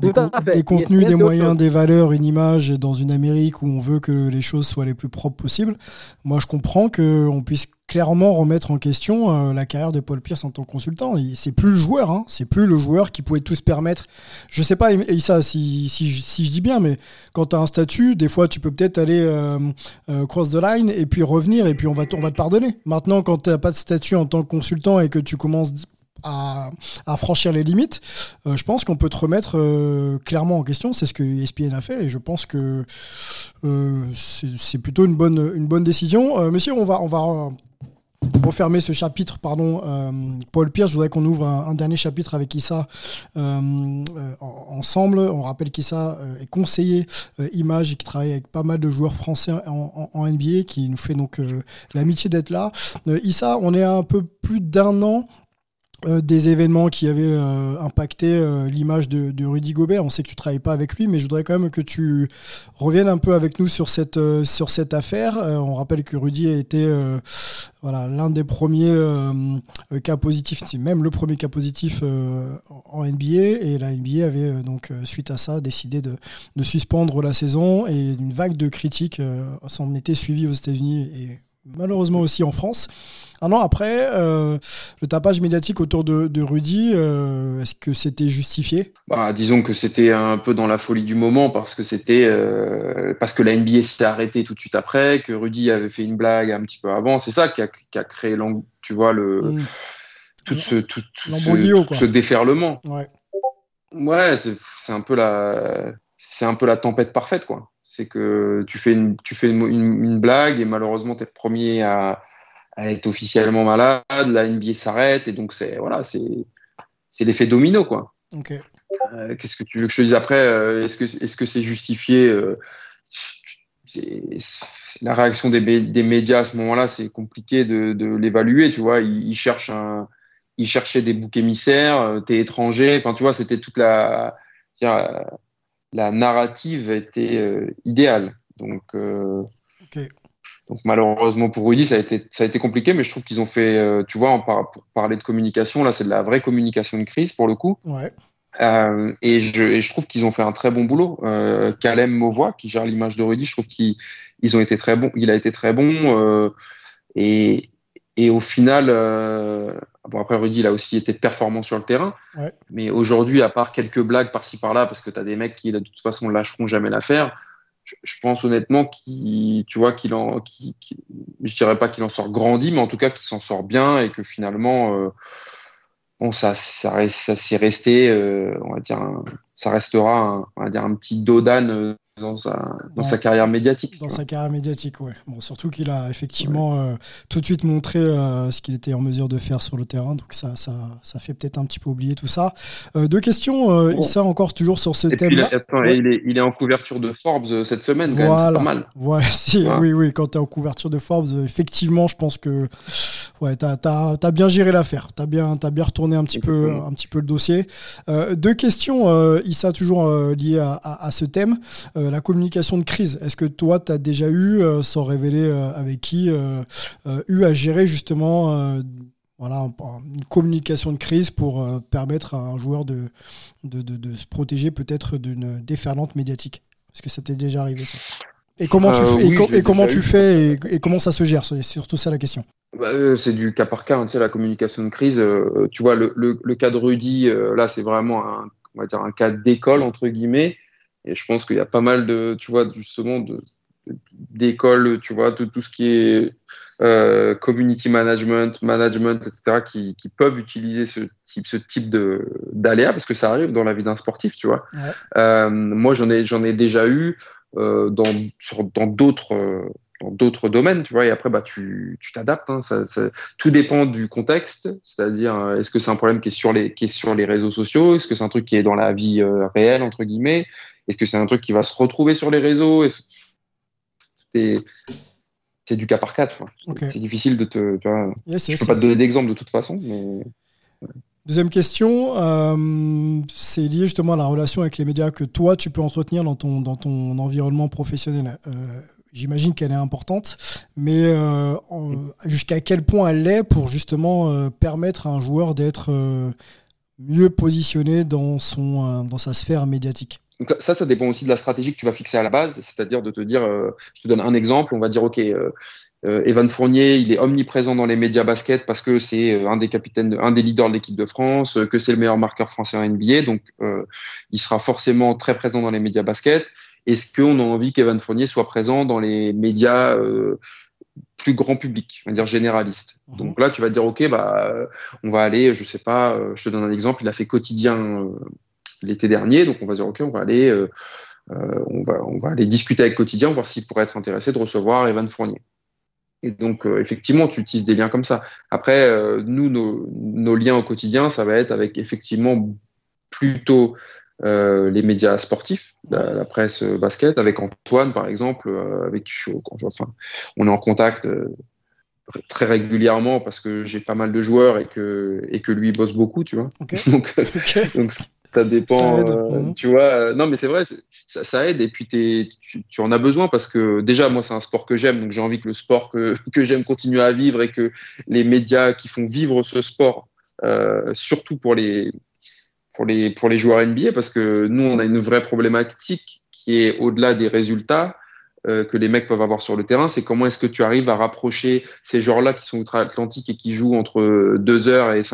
des, des, contenus, des moyens, des valeurs, une image dans une Amérique où on veut que les choses soient les plus propres possibles, moi je comprends qu'on puisse clairement remettre en question euh, la carrière de Paul Pierce en tant que consultant. C'est plus le joueur, hein. c'est plus le joueur qui pouvait tout se permettre. Je sais pas, ça, si, si, si, je dis bien, mais quand tu as un statut, des fois tu peux peut-être aller euh, euh, cross the line et puis revenir et puis on va, on va te pardonner. Maintenant, quand tu n'as pas de statut en tant que consultant et que tu commences à, franchir les limites, je pense qu'on peut te remettre clairement en question. C'est ce que ESPN a fait et je pense que c'est plutôt une bonne, une bonne décision. monsieur, on va, on va refermer ce chapitre, pardon, Paul Pierre, je voudrais qu'on ouvre un, dernier chapitre avec Issa ensemble. On rappelle qu'Issa est conseiller image et qui travaille avec pas mal de joueurs français en, en NBA, qui nous fait donc l'amitié d'être là. Issa, on est à un peu plus d'un an euh, des événements qui avaient euh, impacté euh, l'image de, Rudy Gobert. On sait que tu travailles pas avec lui, mais je voudrais quand même que tu reviennes un peu avec nous sur cette, sur cette affaire. on rappelle que Rudy a été voilà, l'un des premiers cas positifs, c'est même le premier cas positif en NBA, et la NBA avait donc, suite à ça, décidé de, de, suspendre la saison, et une vague de critiques s'en était suivie aux États-Unis malheureusement aussi en France. Un an après, euh, le tapage médiatique autour de, Rudy, euh, est-ce que c'était justifié? Bah, Disons que c'était un peu dans la folie du moment parce que c'était euh, parce que la NBA s'est arrêtée tout de suite après, que Rudy avait fait une blague un petit peu avant. C'est ça qui a, qui a, créé, tu vois, le, mm. tout ce, tout, ce, déferlement. Ouais, ouais c'est un peu la c'est un peu la tempête parfaite, quoi. C'est que tu fais une, tu fais une, une blague et malheureusement, tu es le premier à, à être officiellement malade, la NBA s'arrête et donc c'est voilà, c'est c'est l'effet domino quoi. Euh, qu'est-ce que tu veux que je te dise après euh, Est-ce que est-ce que c'est justifié euh, La réaction des, des, médias à ce moment-là, c'est compliqué de, de l'évaluer. Tu vois, ils, cherchent un, ils cherchaient des boucs émissaires. T'es étranger. Enfin, tu vois, c'était toute la la narrative était idéale. Donc donc malheureusement pour Rudy, ça a été, ça a été compliqué, mais je trouve qu'ils ont fait, euh, tu vois, pour parler de communication, là c'est de la vraie communication de crise pour le coup. Ouais. Euh, et, je, et, je, trouve qu'ils ont fait un très bon boulot. Euh, Calem Mauvois, qui gère l'image de Rudy, je trouve qu'ils ils ont été très bons. Il a été très bon. Euh, et, et au final, euh, bon après Rudy, il a aussi été performant sur le terrain. Ouais. Mais aujourd'hui, à part quelques blagues par-ci par-là, parce que tu as des mecs qui de toute façon lâcheront jamais l'affaire je, pense honnêtement qu'il, tu vois, qu'il en, qui, je dirais pas qu'il en sort grandi, mais en tout cas qu'il s'en sort bien et que finalement, euh, bon, ça, ça, ça s'est resté, euh, on va dire, ça restera, un, on va dire, un petit dodan euh, dans sa, dans sa carrière médiatique. Dans sa carrière médiatique, ouais. Bon, surtout qu'il a effectivement euh, tout de suite montré euh, ce qu'il était en mesure de faire sur le terrain, donc ça, ça, ça fait peut-être un petit peu oublier tout ça. Euh, deux questions, Issa, encore toujours sur ce thème. il, est, il, est, en couverture de Forbes cette semaine, voilà. c'est pas mal. Voilà, <laughs> oui, oui, quand tu es en couverture de Forbes, effectivement, je pense que ouais, tu as, bien géré l'affaire, tu as bien, as bien retourné un petit, peu, un petit peu le dossier. deux questions, Issa, toujours liées à, à, à, ce thème. Euh, la communication de crise, est-ce que toi, tu as déjà eu, euh, sans révéler euh, avec qui, eu à gérer justement voilà, une communication de crise pour permettre à un joueur de, de, se protéger peut-être d'une déferlante médiatique? Est-ce que ça t'est déjà arrivé ça? Et comment tu fais, et, comment tu fais et, comment ça se gère? C'est surtout ça la question. Bah, c'est du cas par cas, hein, tu sais, la communication de crise. tu vois, le, le, cas de Rudy, là, c'est vraiment un, on va dire un cas d'école entre guillemets. Et je pense qu'il y a pas mal de, tu vois, justement de d'écoles, tu vois, de tout ce qui est euh, community management, management, etc., qui, qui, peuvent utiliser ce type, ce type de d'aléas parce que ça arrive dans la vie d'un sportif, tu vois. Ouais. Euh, moi, j'en ai, j'en ai déjà eu euh, dans sur, dans d'autres dans d'autres domaines, tu vois. Et après, bah, tu tu t'adaptes. Hein, ça, ça, tout dépend du contexte, c'est-à-dire est-ce que c'est un problème qui est sur les qui est sur les réseaux sociaux, est-ce que c'est un truc qui est dans la vie euh, réelle entre guillemets, est-ce que c'est un truc qui va se retrouver sur les réseaux, c'est du cas par cas. tu vois. Ok. C'est difficile de te. Tu vois, Yes, je yes, peux pas te donner d'exemple de toute façon, mais Deuxième question, euh, c'est lié justement à la relation avec les médias que toi tu peux entretenir dans ton, dans ton environnement professionnel. Euh, J'imagine qu'elle est importante, mais euh, jusqu'à quel point elle l'est pour justement permettre à un joueur d'être mieux positionné dans, son, dans sa sphère médiatique? Donc ça- ça, dépend aussi de la stratégie que tu vas fixer à la base, c'est-à-dire de te dire, euh, je te donne un exemple, on va dire, ok, euh, euh, Evan Fournier, il est omniprésent dans les médias basket parce que c'est un des capitaines, un des leaders de l'équipe de France, que c'est le meilleur marqueur français en NBA, donc euh, il sera forcément très présent dans les médias basket. Est-ce qu'on a envie qu'Evan Fournier soit présent dans les médias plus grand public, on va dire généraliste? Mhm. Donc là, tu vas te dire, ok, bah, on va aller, je sais pas, je te donne un exemple, il a fait quotidien l'été dernier, donc on va dire, ok, on va aller, euh, euh, on va, on va aller discuter avec quotidien, voir s'il pourrait être intéressé de recevoir Evan Fournier. Et donc, euh, effectivement, tu utilises des liens comme ça. Après, euh, nous, nos, nos liens au quotidien, ça va être avec effectivement plutôt euh, les médias sportifs, la, la presse basket, avec Antoine, par exemple, avec qui je suis au- quand je- enfin, on est en contact très régulièrement parce que j'ai pas mal de joueurs et que, et que lui bosse beaucoup, tu vois. <laughs> Donc, donc ça dépend, Ça aide. euh, Mhm. tu vois. euh, non, mais c'est vrai, ça, ça aide et puis tu, tu en as besoin parce que déjà, moi, c'est un sport que j'aime, donc j'ai envie que le sport que, <laughs> que j'aime continue à vivre et que les médias qui font vivre ce sport, euh, surtout pour les, pour, les, pour les joueurs NBA, parce que nous, on a une vraie problématique qui est au-delà des résultats que les mecs peuvent avoir sur le terrain, c'est comment est-ce que tu arrives à rapprocher ces joueurs-là qui sont outre-Atlantique et qui jouent entre 2h et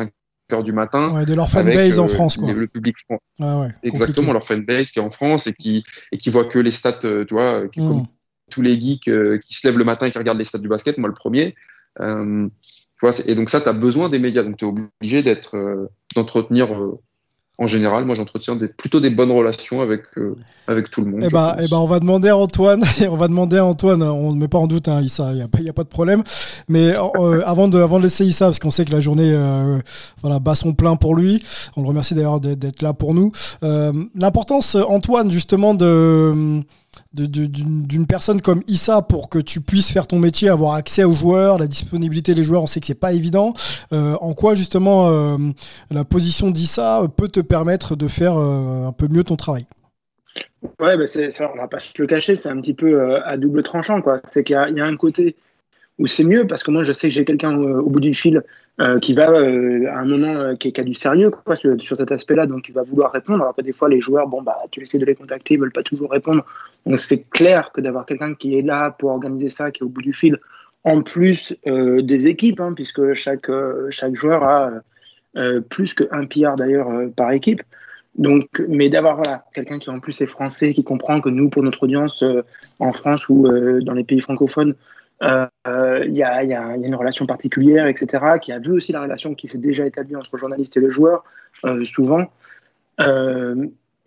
5h du matin Ouais, de leur fanbase en euh, France. Quoi. le, le public Ah ouais, Exactement, leur fanbase qui est en France et qui, et qui voit que les stats, euh, tu vois, qui, comme tous les geeks euh, qui se lèvent le matin et qui regardent les stats du basket, moi le premier. Tu vois, et donc ça, tu as besoin des médias, donc tu es obligé d'être, d'entretenir, en général, moi j'entretiens des, plutôt des bonnes relations avec, euh, avec tout le monde. Eh ben, eh ben, on va demander à Antoine, <laughs> on va demander à Antoine, on ne met pas en doute, hein, Issa, il n'y a, a pas de problème. Mais <laughs> euh, avant, de, avant de laisser Issa, parce qu'on sait que la journée euh, voilà, bat son plein pour lui, on le remercie d'ailleurs d'être là pour nous. Euh, L'importance, Antoine, justement, de- d'une personne comme Issa pour que tu puisses faire ton métier, avoir accès aux joueurs, la disponibilité des joueurs, on sait que c'est pas évident. Euh, en quoi justement euh, la position d'Issa peut te permettre de faire euh, un peu mieux ton travail? Ouais, bah c'est, c'est- on va pas se le cacher, c'est un petit peu à double tranchant. C'est qu'il y y a un côté où c'est mieux, parce que moi, je sais que j'ai quelqu'un au bout du fil qui va, à un moment, qui, a du sérieux sur, sur cet aspect-là, donc il va vouloir répondre, alors que des fois, les joueurs, bon, bah, tu essaies de les contacter, ils veulent pas toujours répondre. C'est clair que d'avoir quelqu'un qui est là pour organiser ça, qui est au bout du fil, en plus euh, des équipes, hein, puisque chaque, euh, chaque joueur a euh, plus qu'un PR d'ailleurs euh, par équipe. Donc, mais d'avoir voilà, quelqu'un qui en plus est français, qui comprend que nous, pour notre audience en France ou dans les pays francophones, il y, y y a une relation particulière, etc., qui a vu aussi la relation qui s'est déjà établie entre le journaliste et le joueur, souvent.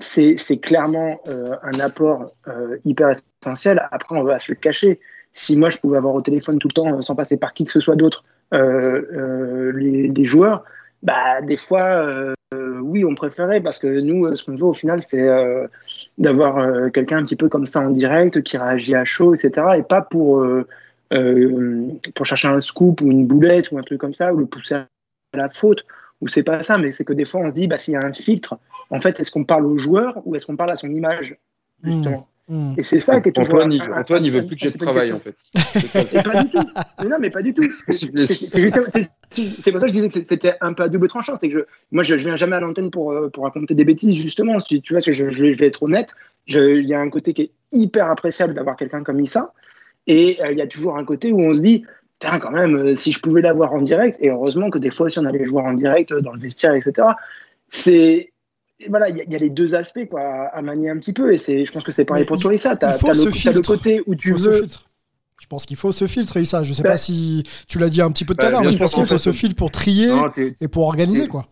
C'est clairement euh, un apport euh, hyper essentiel. Après, on va se le cacher. Si moi, je pouvais avoir au téléphone tout le temps, euh, sans passer par qui que ce soit d'autre, les, joueurs, bah, des fois, oui, on préférait parce que nous, ce qu'on veut au final, c'est d'avoir quelqu'un un petit peu comme ça en direct, qui réagit à chaud, etc. Et pas pour, pour chercher un scoop ou une boulette ou un truc comme ça, ou le pousser à la faute, ou c'est pas ça, mais c'est que des fois, on se dit, bah, s'il y a un filtre, en fait, est-ce qu'on parle au joueur ou est-ce qu'on parle à son image justement Mmh. Et c'est ça qui est toujours. Antoine, il, un- un- Antoine, il un- veut plus que j'ai de travail, en fait. <laughs> C'est ça. et pas du tout. Mais non, mais pas du tout. <laughs> C'est pour ça que je disais que c'était un peu à double tranchant. C'est que je, moi, je, je viens jamais à l'antenne pour, euh, pour raconter des bêtises, justement. Tu vois, je, je, je vais être honnête. Je- Il y a un côté qui est hyper appréciable d'avoir quelqu'un comme Issa. Et euh, il y a toujours un côté où on se dit, Putain, quand même, euh, si je pouvais l'avoir en direct, et heureusement que des fois, si on a les joueurs en direct euh, dans le vestiaire, etc., c'est. voilà, il y, a les deux aspects quoi, à manier un petit peu. Et c'est, je pense que c'est pareil pour toi, ça. Tu as, le, le côté où tu veux. Je pense qu'il faut ce filtre, ça. Je sais pas bah, si tu l'as dit un petit peu tout à bah, l'heure, mais je pense qu'il faut ce filtre pour trier et pour organiser, quoi.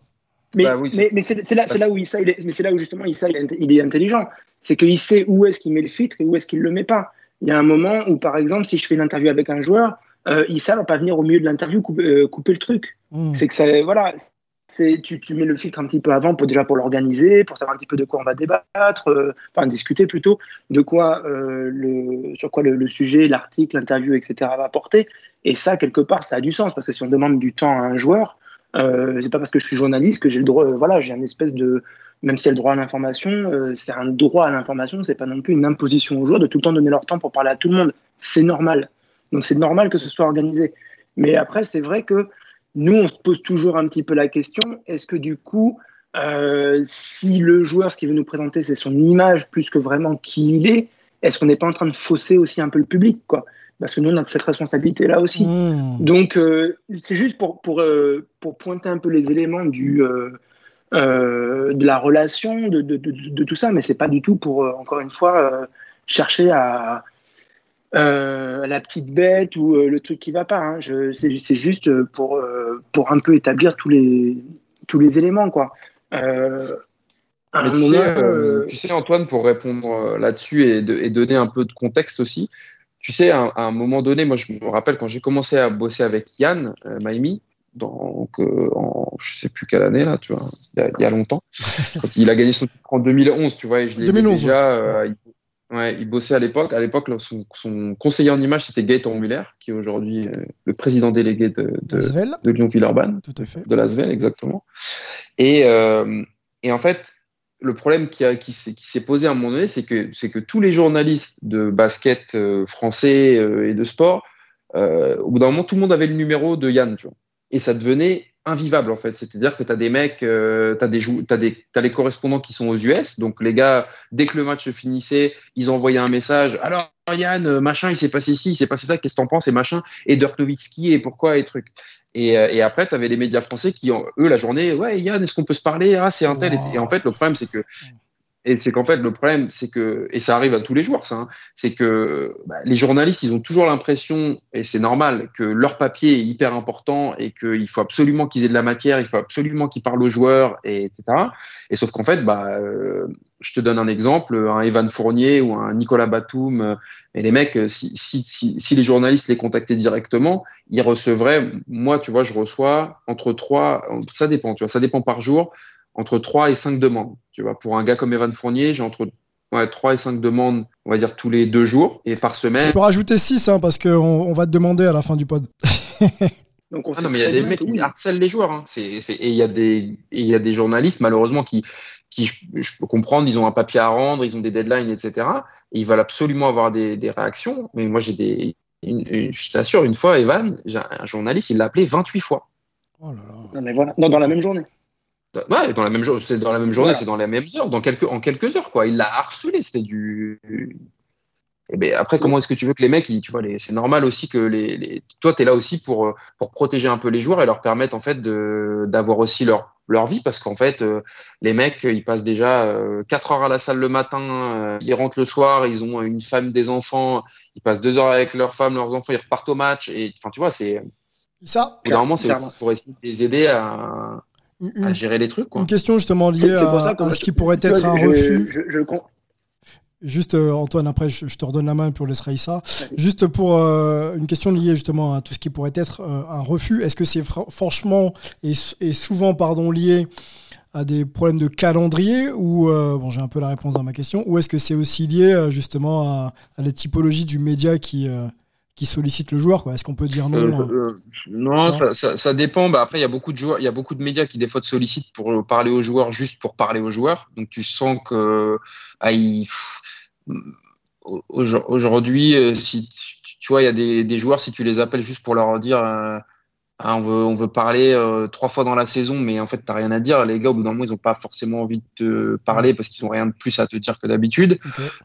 Mais, bah mais, c'est là, là, où Issa, il est, mais c'est là où justement Issa, il est, il est intelligent. C'est qu'il sait où est-ce qu'il met le filtre et où est-ce qu'il le met pas. Il y a un moment où, par exemple, si je fais l'interview avec un joueur, euh, Issa va pas venir au milieu de l'interview couper, euh, couper, le truc. Hmm. C'est que ça, voilà, c'est tu, tu, mets le filtre un petit peu avant pour déjà pour l'organiser, pour savoir un petit peu de quoi on va débattre, euh, enfin discuter plutôt de quoi euh, le, sur quoi le, sujet, l'article, l'interview, etc. va porter. Et ça, quelque part, ça a du sens parce que si on demande du temps à un joueur, c'est pas parce que je suis journaliste que j'ai le droit, voilà, j'ai un espèce de, même si y a le droit à l'information, euh, c'est un droit à l'information, c'est pas non plus une imposition aux joueurs de tout le temps donner leur temps pour parler à tout le monde. C'est normal. Donc c'est normal que ce soit organisé. Mais après, c'est vrai que nous, on se pose toujours un petit peu la question est-ce que du coup, euh, si le joueur, ce qu'il veut nous présenter, c'est son image plus que vraiment qui il est, est-ce qu'on n'est pas en train de fausser aussi un peu le public quoi? Parce que nous, on a cette responsabilité-là aussi. Mmh. Donc, euh, c'est juste pour, pour, euh, pour pointer un peu les éléments du, de la relation, de, de, de, de, tout ça, mais c'est pas du tout pour, encore une fois, chercher à, euh, la petite bête ou euh, le truc qui va pas. Hein. C'est juste pour, euh, pour un peu établir tous les, tous les éléments. Quoi. tu, sais, Antoine, pour répondre là-dessus et, et, donner un peu de contexte aussi, tu sais, à, un moment donné, moi je me rappelle quand j'ai commencé à bosser avec Yann Maimi, donc en je sais plus quelle année là, tu vois, il y a, longtemps, <laughs> quand il a gagné son titre en 2011, tu vois, et je l'ai déjà, Ouais, il bossait à l'époque. À l'époque, son, conseiller en image, c'était Gaëtan Muller, qui est aujourd'hui euh, le président délégué de, de, Lyon-Villeurbanne. Tout à fait. De l'Asvel, exactement. Et, euh, et, en fait, le problème qui, a, qui s'est posé à un moment donné, c'est que, que tous les journalistes de basket euh, français et de sport, au bout d'un moment, tout le monde avait le numéro de Yann. Tu vois. Et ça devenait invivable en fait. C'est-à-dire que tu as des mecs, euh, tu as, des, as, des, les correspondants qui sont aux US. Donc les gars, dès que le match se finissait, ils envoyaient un message. Alors Yann, euh, machin, il s'est passé ici, il s'est passé ça, qu'est-ce que t'en penses et machin. Et Dirk et pourquoi et trucs. Et, euh, et après, tu avais les médias français qui, eux, la journée, ouais Yann, est-ce qu'on peut se parler? Ah, c'est un tel. Et en fait, le problème, c'est que et c'est qu'en fait, le problème, c'est que, et ça arrive à tous les joueurs, ça, hein, c'est que bah, les journalistes, ils ont toujours l'impression, et c'est normal, que leur papier est hyper important et qu'il faut absolument qu'ils aient de la matière, il faut absolument qu'ils parlent aux joueurs, et, etc. Et sauf qu'en fait, bah, euh, je te donne un exemple, un Evan Fournier ou un Nicolas Batum, euh, et les mecs, si, si, les journalistes les contactaient directement, ils recevraient, moi, tu vois, je reçois entre trois, ça dépend, tu vois, ça dépend par jour, entre 3 et 5 demandes. Tu vois, pour un gars comme Evan Fournier, j'ai entre ouais, 3 et 5 demandes, on va dire tous les deux jours et par semaine. Tu peux rajouter 6 hein, parce qu'on on va te demander à la fin du pod. <laughs> Donc ah non, mais il y a des mecs qui harcèlent les joueurs. Hein. Et il y, a des, il y a des journalistes, malheureusement, qui, qui je, peux comprendre, ils ont un papier à rendre, ils ont des deadlines, etc. Et ils veulent absolument avoir des, des réactions. Mais moi, j'ai des. je t'assure, une fois, Evan, un journaliste, il l'a appelé 28 fois. Oh là là. Non, mais voilà. Non, dans la même journée. Ouais, dans la même, c'est dans la même journée, c'est dans les mêmes heures, dans quelques, en quelques heures, quoi. Il l'a harcelé, c'était du. Et ben après, comment est-ce que tu veux que les mecs, tu vois, c'est normal aussi que les, les... toi, tu es là aussi pour, pour protéger un peu les joueurs et leur permettre en fait d'avoir aussi leur, leur vie parce qu'en fait, euh, les mecs, ils passent déjà euh, 4 heures à la salle le matin, euh, ils rentrent le soir, ils ont une femme, des enfants, ils passent 2 heures avec leur femme, leurs enfants, ils repartent au match et enfin, tu vois, c'est. Ça. Normalement, c'est pour essayer de les aider à à gérer les trucs. Quoi. Une question justement liée à, ce qui pourrait être un refus. Juste euh, Antoine, après je, te redonne la main pour laisser ça. Juste pour euh, une question liée justement à tout ce qui pourrait être euh, un refus, est-ce que c'est franchement et, souvent pardon lié à des problèmes de calendrier ou bon j'ai un peu la réponse dans ma question ou est-ce que c'est aussi lié justement à, à, la typologie du média qui qui sollicite le joueur Est-ce qu'on peut dire non euh, euh, euh, Non, ça, ça, dépend. Bah, après, il y a beaucoup de joueurs, il y a beaucoup de médias qui des fois te sollicitent pour parler aux joueurs juste pour parler aux joueurs. Donc tu sens que ah, aujourd'hui, si tu vois, il y a des, des, joueurs si tu les appelles juste pour leur dire ah, on, veut, on veut parler euh, trois fois dans la saison, mais en fait, tu n'as rien à dire. Les gars, au bout d'un moment, ils n'ont pas forcément envie de te parler parce qu'ils n'ont rien de plus à te dire que d'habitude.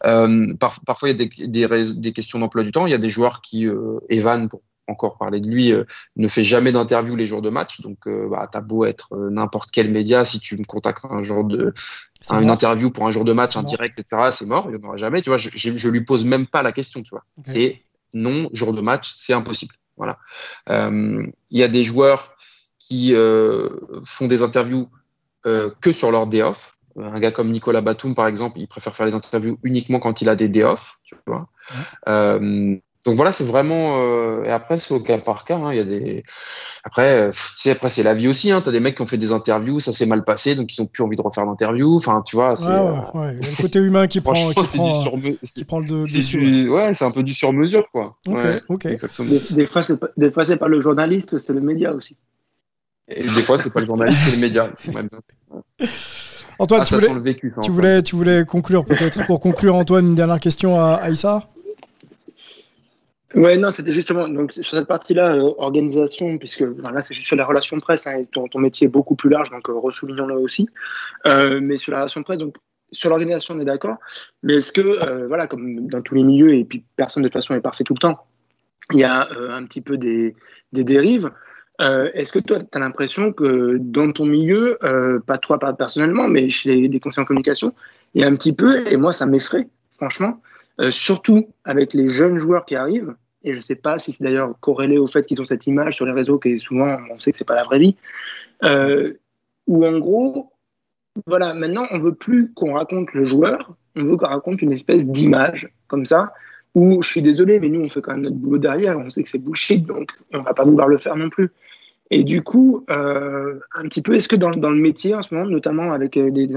Euh, parfois, il y a des, des, questions d'emploi du temps. Il y a des joueurs qui, euh, Evan, pour encore parler de lui, ne fait jamais d'interview les jours de match. Donc, bah, tu as beau être n'importe quel média, si tu me contactes un jour de, une interview pour un jour de match, un direct, etc., c'est mort, il n'y en aura jamais. Tu vois, je, je, lui pose même pas la question, tu vois. C'est non, jour de match, c'est impossible. Voilà. Euh, il y a des joueurs qui euh, font des interviews euh, que sur leur day off. Un gars comme Nicolas Batum, par exemple, il préfère faire les interviews uniquement quand il a des day off. Tu vois. Donc voilà, c'est vraiment. Euh, et après, c'est au cas par cas. Hein, il y a des. Après, tu sais, après c'est la vie aussi. Hein, T'as des mecs qui ont fait des interviews, ça s'est mal passé, donc ils ont plus envie de refaire d'interview. Enfin, tu vois. Ouais, ouais, ouais. Il y a le côté humain qui <laughs> prend, qui prend, qui prend le dessus. Ouais, c'est un peu du sur mesure, quoi. Ok, ouais, ok. Exactement. Des, des fois, c'est pas, des fois, c'est pas le journaliste, c'est le média aussi. Et des fois, c'est pas le journaliste, c'est le média. Antoine, ah, tu, voulais, vécu, ça, tu, voulais, tu voulais conclure peut-être pour conclure Antoine une dernière question à Aïssa? Ouais, non, c'était justement donc sur cette partie-là, euh, organisation, puisque là c'est juste sur la relation presse, hein, ton, ton, métier est beaucoup plus large, donc euh, ressoulignons-le aussi. Euh, mais sur la relation presse, donc sur l'organisation, on est d'accord. Mais est-ce que, voilà, comme dans tous les milieux, et puis personne de toute façon est parfait tout le temps, il y a un petit peu des, des dérives. est-ce que toi, tu as l'impression que dans ton milieu, pas toi pas personnellement, mais chez les, les conseillers en communication, il y a un petit peu, et moi ça m'effraie, franchement, surtout avec les jeunes joueurs qui arrivent, et je ne sais pas si c'est d'ailleurs corrélé au fait qu'ils ont cette image sur les réseaux qui est souvent, on sait que c'est pas la vraie vie, euh, où en gros, voilà, maintenant on veut plus qu'on raconte le joueur, on veut qu'on raconte une espèce d'image comme ça, où je suis désolé, mais nous on fait quand même notre boulot derrière, on sait que c'est bullshit, donc on va pas vouloir le faire non plus. Et du coup, euh, un petit peu, est-ce que dans, le métier en ce moment, notamment avec euh, les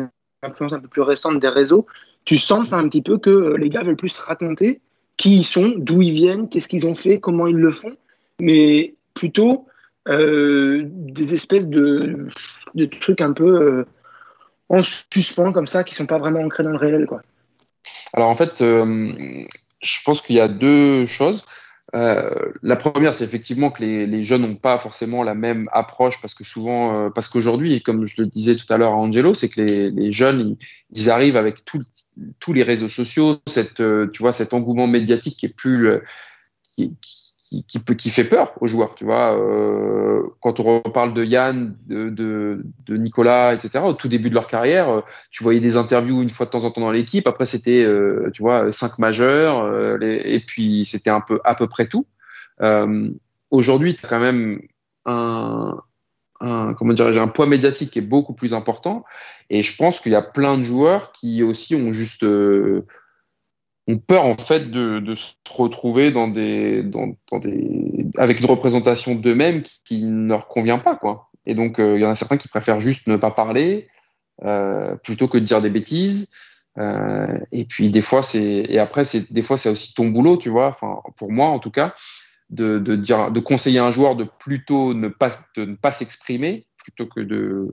influences un peu plus récentes des réseaux, tu sens un petit peu que euh, les gars veulent plus raconter qui ils sont, d'où ils viennent, qu'est-ce qu'ils ont fait, comment ils le font, mais plutôt euh, des espèces de, trucs un peu euh, en suspens comme ça, qui sont pas vraiment ancrés dans le réel. Quoi. Alors en fait, euh, je pense qu'il y a deux choses. Euh, la première, c'est effectivement que les, les jeunes n'ont pas forcément la même approche parce que souvent, euh, parce qu'aujourd'hui, comme je le disais tout à l'heure à Angelo, c'est que les, les jeunes, ils, arrivent avec tout, tous les réseaux sociaux, cette, euh, tu vois, cet engouement médiatique qui est plus, qui, qui, qui, fait peur aux joueurs. Tu vois, euh, quand on reparle de Yann, de, Nicolas, etc. Au tout début de leur carrière, euh, tu voyais des interviews une fois de temps en temps dans l'équipe. Après, c'était, euh, tu vois, cinq majeurs, euh, et puis c'était un peu à peu près tout. Aujourd'hui, tu as quand même un comment dirais-je, un poids médiatique qui est beaucoup plus important. Et je pense qu'il y a plein de joueurs qui aussi ont juste ont peur en fait de, de se retrouver dans des, dans, dans des, avec une représentation d'eux-mêmes qui, qui, ne leur convient pas. Quoi. Et donc, euh, il y en a certains qui préfèrent juste ne pas parler euh, plutôt que de dire des bêtises. Euh, et puis, des fois, c'est, et après, c'est, des fois, c'est aussi ton boulot, tu vois, enfin, pour moi en tout cas, de, de, dire, de conseiller un joueur de plutôt ne pas, de ne pas s'exprimer plutôt que de,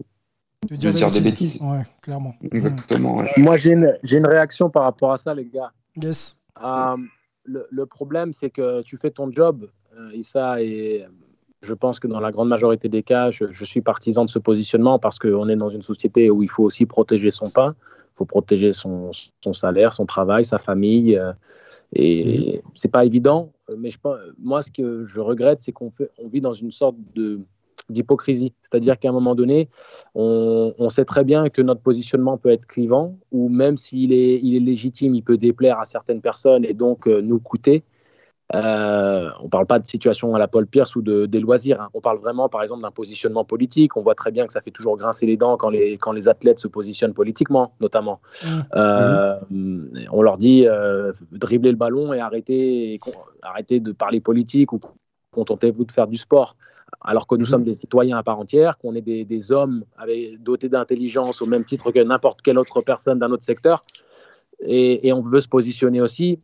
de dire, de dire des, bêtises. Ouais, clairement. Exactement. Ouais. Moi, j'ai une, j'ai une réaction par rapport à ça, les gars. Yes. Euh, le, le, problème, c'est que tu fais ton job, euh, Issa, et je pense que dans la grande majorité des cas, je, je suis partisan de ce positionnement parce qu'on est dans une société où il faut aussi protéger son pain, il faut protéger son, son, salaire, son travail, sa famille. Euh, et mmh. c'est pas évident, mais je, moi, ce que je regrette, c'est qu'on on vit dans une sorte de d'hypocrisie. C'est-à-dire qu'à un moment donné, on, on, sait très bien que notre positionnement peut être clivant, ou même s'il est, il est légitime, il peut déplaire à certaines personnes et donc euh, nous coûter. Euh, on ne parle pas de situation à la Paul Pierce ou de, des loisirs. Hein. On parle vraiment, par exemple, d'un positionnement politique. On voit très bien que ça fait toujours grincer les dents quand les, quand les athlètes se positionnent politiquement, notamment. Mmh. Euh. On leur dit euh, dribbler le ballon et arrêter, arrêter de parler politique ou contentez-vous de faire du sport alors que nous mmh. sommes des citoyens à part entière, qu'on est des, des hommes avec, dotés d'intelligence au même titre que n'importe quelle autre personne d'un autre secteur, et, et, on veut se positionner aussi.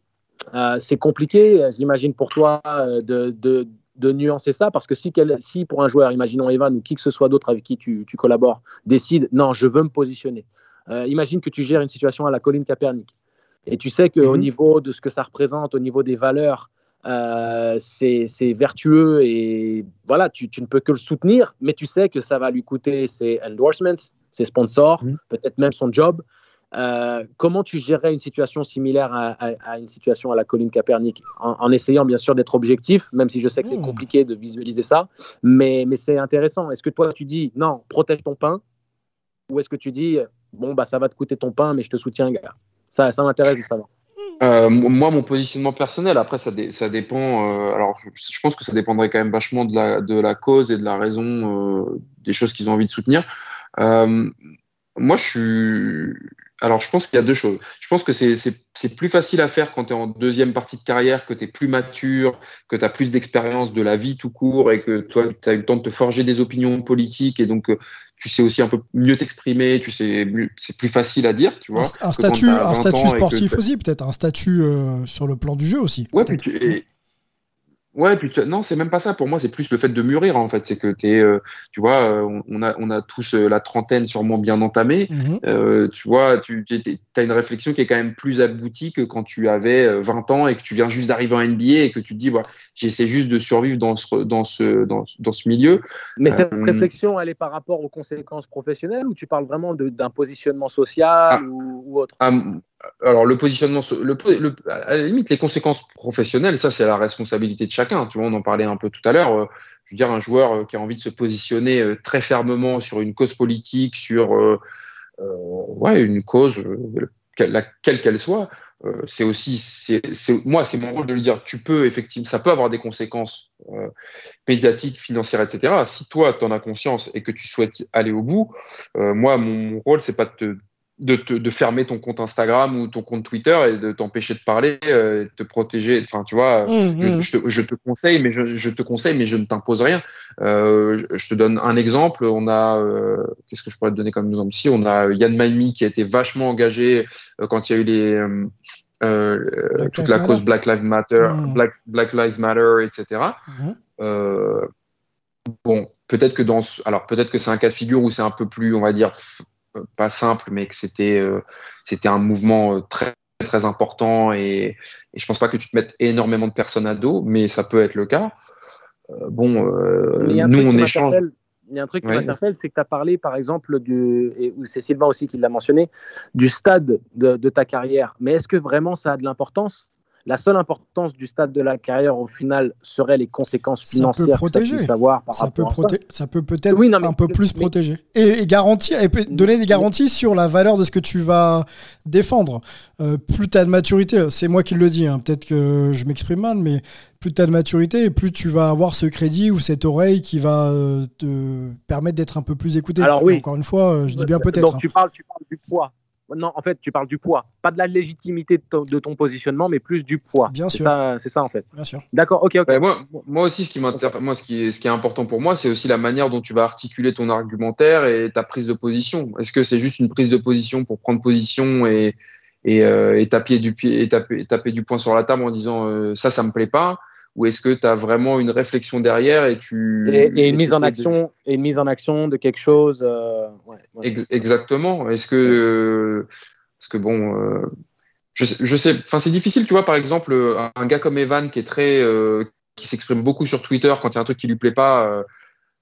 Euh, c'est compliqué, j'imagine, pour toi de, de, de, nuancer ça, parce que si, quel, si pour un joueur, imaginons Evan ou qui que ce soit d'autre avec qui tu, tu, collabores, décide, non, je veux me positionner. Euh, imagine que tu gères une situation à la colline Capernic, et tu sais qu'au mmh. niveau de ce que ça représente, au niveau des valeurs, euh, c'est vertueux et voilà, tu, tu, ne peux que le soutenir, mais tu sais que ça va lui coûter ses endorsements, ses sponsors, mmh. peut-être même son job. Euh, comment tu gérerais une situation similaire à, une situation à la colline Capernic en, essayant bien sûr d'être objectif, même si je sais que c'est mmh. compliqué de visualiser ça, mais, mais c'est intéressant. Est-ce que toi tu dis non, protège ton pain? Ou est-ce que tu dis bon, bah ça va te coûter ton pain, mais je te soutiens, gars? Ça, ça m'intéresse de savoir. Euh, moi, mon positionnement personnel, après, ça, dépend. Euh, alors, je, pense que ça dépendrait quand même vachement de la, de la cause et de la raison des choses qu'ils ont envie de soutenir. moi, je suis alors, je pense qu'il y a deux choses. Je pense que c'est plus facile à faire quand tu es en deuxième partie de carrière, que tu es plus mature, que tu as plus d'expérience de la vie tout court et que toi, tu as eu le temps de te forger des opinions politiques et donc euh, tu sais aussi un peu mieux t'exprimer, tu sais, c'est plus facile à dire, tu vois. Un, statut, un statut sportif aussi, peut-être, un statut euh, sur le plan du jeu aussi. Ouais, et, Ouais, puis non, c'est même pas ça. Pour moi, c'est plus le fait de mûrir en fait. C'est que t'es, euh, tu vois, euh, on a on a tous euh, la trentaine sûrement bien entamée. Mhm. tu vois, tu as une réflexion qui est quand même plus aboutie que quand tu avais 20 ans et que tu viens juste d'arriver en NBA et que tu te dis, voilà, j'essaie juste de survivre dans ce dans ce dans, dans ce milieu. Mais cette réflexion, elle est par rapport aux conséquences professionnelles ou tu parles vraiment d'un positionnement social ah. ou, autre? Ah, alors le positionnement, à la limite les conséquences professionnelles, ça c'est la responsabilité de chacun. Tu vois, on en parlait un peu tout à l'heure. Euh, je veux dire, un joueur euh, qui a envie de se positionner euh, très fermement sur une cause politique, sur une cause, quelle qu'elle soit, c'est aussi, moi, c'est mon rôle de lui dire, tu peux effectivement, ça peut avoir des conséquences médiatiques, financières, etc. Si toi, tu en as conscience et que tu souhaites aller au bout, moi, mon, mon rôle, c'est pas de te de, te, de, fermer ton compte Instagram ou ton compte Twitter et de t'empêcher de parler, euh, de te protéger. Enfin, tu vois, mmh, mmh. je, te, je, te, conseille, mais je, je, te conseille, mais je ne t'impose rien. Euh, je, te donne un exemple. On a, euh, qu'est-ce que je pourrais te donner comme exemple? Ici On a Yann Maimi qui a été vachement engagé euh, quand il y a eu les toute la cause Black Lives Matter, mmh. Black, Black Lives Matter, etc. bon, peut-être que dans, alors peut-être que c'est un cas de figure où c'est un peu plus, on va dire, pas simple, mais que c'était euh, c'était un mouvement euh, très très important et, et, je pense pas que tu te mettes énormément de personnes à dos, mais ça peut être le cas. bon, nous on échange. Il y a un truc qui m'interpelle, c'est que tu as parlé, par exemple, du, et c'est Sylvain aussi qui l'a mentionné, du stade de, de ta carrière. Mais est-ce que vraiment ça a de l'importance? La seule importance du stade de la carrière, au final, serait les conséquences financières. Ça peut protéger. Ça, savoir ça, peut ça. peut peut-être un peu plus protéger. Et, garantir, et donner des garanties sur la valeur de ce que tu vas défendre. Euh, plus tu as de maturité, c'est moi qui le dis, hein, peut-être que je m'exprime mal, mais plus tu as de maturité et plus tu vas avoir ce crédit ou cette oreille qui va euh, te permettre d'être un peu plus écouté. Alors oui. Encore une fois, euh, je dis bien peut-être. Donc tu parles, tu parles du poids non, en fait, tu parles du poids. Pas de la légitimité de ton, positionnement, mais plus du poids. Bien sûr. C'est ça, en fait. Bien sûr. D'accord, ok, ok. Moi, moi aussi, ce qui, moi, ce, qui est, ce qui est important pour moi, c'est aussi la manière dont tu vas articuler ton argumentaire et ta prise de position. Est-ce que c'est juste une prise de position pour prendre position et, et, euh, taper, du pied, et taper, taper, du poing sur la table en disant euh, ça, ça me plaît pas ou est-ce que tu as vraiment une réflexion derrière et tu et, une mise en action et une mise en action de quelque chose euh, exactement. Est-ce que parce que bon euh, je, je, sais enfin c'est difficile tu vois par exemple un gars comme Evan qui est très euh, qui s'exprime beaucoup sur Twitter quand il y a un truc qui lui plaît pas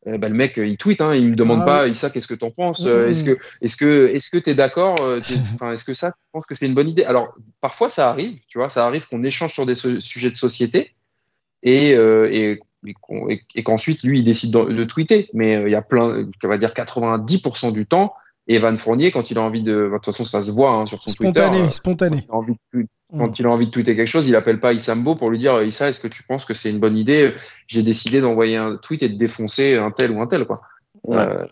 eh ben, le mec il tweet hein, il me demande ah pas il ça qu'est-ce que t'en penses mmh. est-ce que est-ce que est-ce que t'es d'accord <laughs> enfin est-ce que ça je pense que c'est une bonne idée? Alors parfois ça arrive tu vois ça arrive qu'on échange sur des sujets de société et, euh, et, et qu'ensuite lui il décide de, tweeter. Mais euh, il y a plein, on va dire 90% du temps, Evan Fournier, quand il a envie de, de toute façon ça se voit hein, sur son spontané, Twitter, spontané. Quand, il a envie de, quand il a envie de tweeter quelque chose, il appelle pas Isambo pour lui dire Issa, est-ce que tu penses que c'est une bonne idée? J'ai décidé d'envoyer un tweet et de défoncer un tel ou un tel quoi. Euh,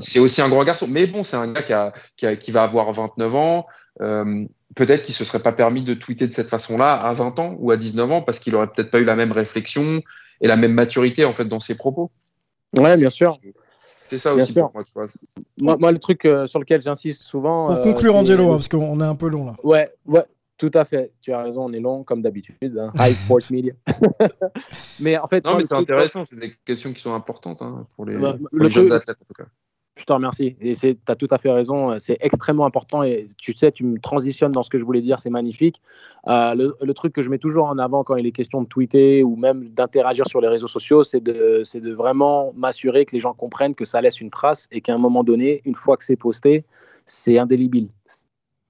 c'est aussi un grand garçon, mais bon, c'est un gars qui, a, qui, a, qui, va avoir 29 ans. Euh, peut-être qu'il se serait pas permis de tweeter de cette façon-là à 20 ans ou à 19 ans parce qu'il aurait peut-être pas eu la même réflexion et la même maturité en fait dans ses propos. Ouais, bien sûr. C'est ça aussi pour moi, Moi, le truc euh, sur lequel j'insiste souvent. Pour conclure, Angelo, hein, parce qu'on est un peu long là. Ouais, ouais. Tout à fait, tu as raison, on est long comme d'habitude. Hein. High sports media. mais en fait, non, mais c'est intéressant, c'est des questions qui sont importantes hein, pour les, jeunes athlètes en tout cas. Je te remercie. Et tu as tout à fait raison. C'est extrêmement important. Et tu sais, tu me transitionnes dans ce que je voulais dire. C'est magnifique. Euh, le, truc que je mets toujours en avant quand il est question de tweeter ou même d'interagir sur les réseaux sociaux, c'est de, vraiment m'assurer que les gens comprennent que ça laisse une trace et qu'à un moment donné, une fois que c'est posté, c'est indélébile.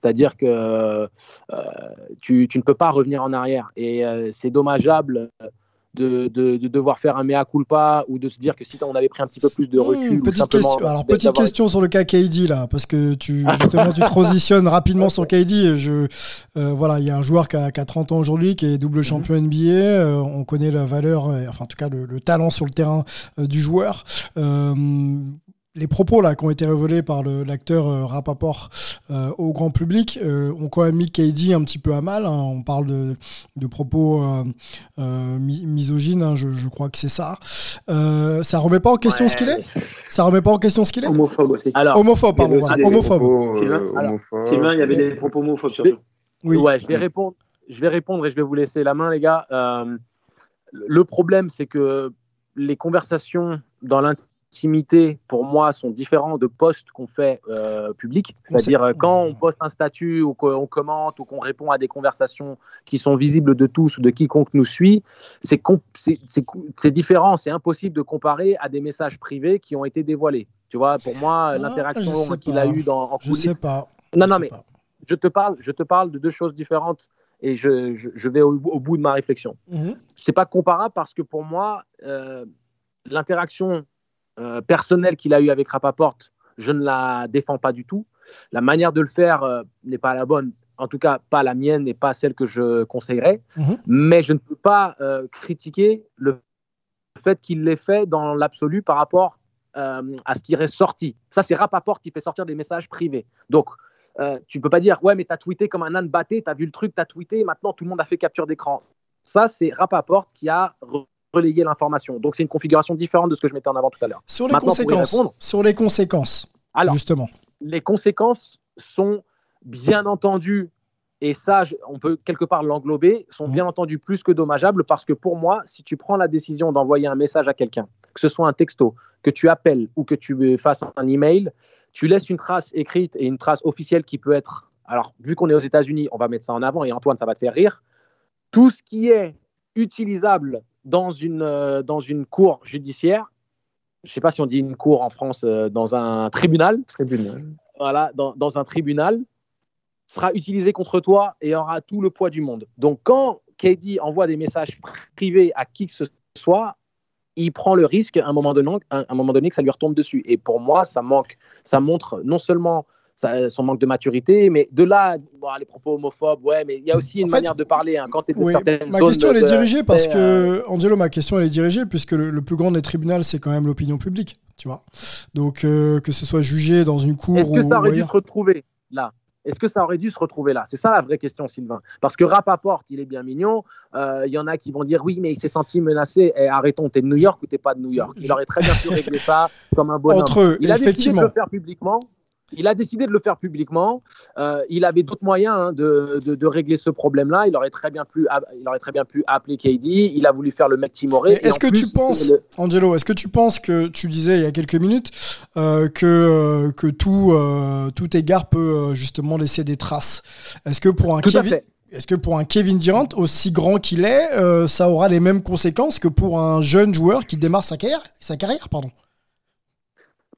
C'est-à-dire que euh, tu, tu, ne peux pas revenir en arrière. Et euh, c'est dommageable de, de, devoir faire un mea culpa ou de se dire que si on avait pris un petit peu plus de recul. petite question, alors, petite question sur le cas KD là, parce que tu, <laughs> justement, tu transitionnes rapidement sur KD. Je, euh, voilà, il y a un joueur qui a, 30 ans aujourd'hui, qui est double mhm. champion NBA. Euh, on connaît la valeur, enfin en tout cas le, talent sur le terrain euh, du joueur les propos là qui ont été révélés par l'acteur euh, Rapaport euh, au grand public euh, ont quand même mis KD un petit peu à mal. Hein. On parle de, de propos misogynes, hein, je, crois que c'est ça. ça remet pas en question ce qu'il est? Ça remet pas en question ce qu'il est? Homophobe aussi. Alors, homophobe, pardon. Homophobe. Sylvain, il y avait des propos homophobes surtout. Oui. Ouais, je vais répondre. Je vais répondre et je vais vous laisser la main, les gars. le problème, c'est que les conversations dans l'intimité pour moi, sont différents de posts qu'on fait euh, publics. C'est-à-dire euh, quand on poste un statut ou qu'on commente ou qu'on répond à des conversations qui sont visibles de tous ou de quiconque nous suit, c'est différent. C'est impossible de comparer à des messages privés qui ont été dévoilés. Tu vois, pour moi, ah, l'interaction qu'il a eue dans en Je sais pas. Non, non, mais je te parle, je te parle de deux choses différentes et je, je, vais au, bout de ma réflexion. Mm C'est pas comparable parce que pour moi, euh, l'interaction euh, personnelle qu'il a eu avec Rapaport, je ne la défends pas du tout. La manière de le faire euh, n'est pas la bonne, en tout cas pas la mienne et pas celle que je conseillerais. Mhm. Mais je ne peux pas euh, critiquer le fait qu'il l'ait fait dans l'absolu par rapport à ce qui est sorti. Ça, c'est Rapaport qui fait sortir des messages privés. Donc, tu ne peux pas dire, ouais, mais tu as tweeté comme un âne batté, tu as vu le truc, tu as tweeté, maintenant tout le monde a fait capture d'écran. Ça, c'est Rapaport qui a relayer l'information. Donc c'est une configuration différente de ce que je mettais en avant tout à l'heure. Sur les conséquences, sur les conséquences, Alors, justement. Les conséquences sont bien entendu, et ça, on peut quelque part l'englober, sont mmh. bien entendu plus que dommageables parce que pour moi, si tu prends la décision d'envoyer un message à quelqu'un, que ce soit un texto, que tu appelles ou que tu fasses un email, tu laisses une trace écrite et une trace officielle qui peut être. Alors, vu qu'on est aux États-Unis, on va mettre ça en avant et Antoine, ça va te faire rire. Tout ce qui est utilisable dans une, euh, dans une cour judiciaire, je ne sais pas si on dit une cour en France, euh, dans un tribunal, tribunal. Voilà, dans, dans, un tribunal, sera utilisé contre toi et aura tout le poids du monde. Donc quand KD envoie des messages privés à qui que ce soit, il prend le risque à un moment donné, à un moment donné que ça lui retombe dessus. Et pour moi, ça manque, ça montre non seulement son manque de maturité. Mais de là, les propos homophobes, ouais, mais il y a aussi une manière de parler. Hein, quand oui, ma question elle est dirigée parce que, euh, Angelo, ma question elle est dirigée puisque le, plus grand des tribunaux, c'est quand même l'opinion publique, tu vois. Donc euh, que ce soit jugé dans une cour. Est-ce que ça aurait dû se retrouver là? Est-ce que ça aurait dû se retrouver là? C'est ça la vraie question, Sylvain. Parce que Rapaport, il est bien mignon. Euh, il y en a qui vont dire oui, mais il s'est senti menacé. Eh, arrêtons, t'es de New York ou t'es pas de New York? Il aurait très bien pu régler ça comme un bonhomme. Entre eux, il a effectivement. de le faire publiquement. Il a décidé de le faire publiquement. Euh, il avait d'autres moyens hein, de, de, régler ce problème-là. Il aurait très bien pu, il aurait très bien pu appeler KD. Il a voulu faire le mec timoré. Est-ce que tu penses, Angelo, est-ce que tu penses que tu disais il y a quelques minutes euh, que euh, que tout tout égard peut justement laisser des traces? Est-ce que pour un Kevin est-ce que pour un Kevin Durant, aussi grand qu'il est, ça aura les mêmes conséquences que pour un jeune joueur qui démarre sa carrière, sa carrière pardon?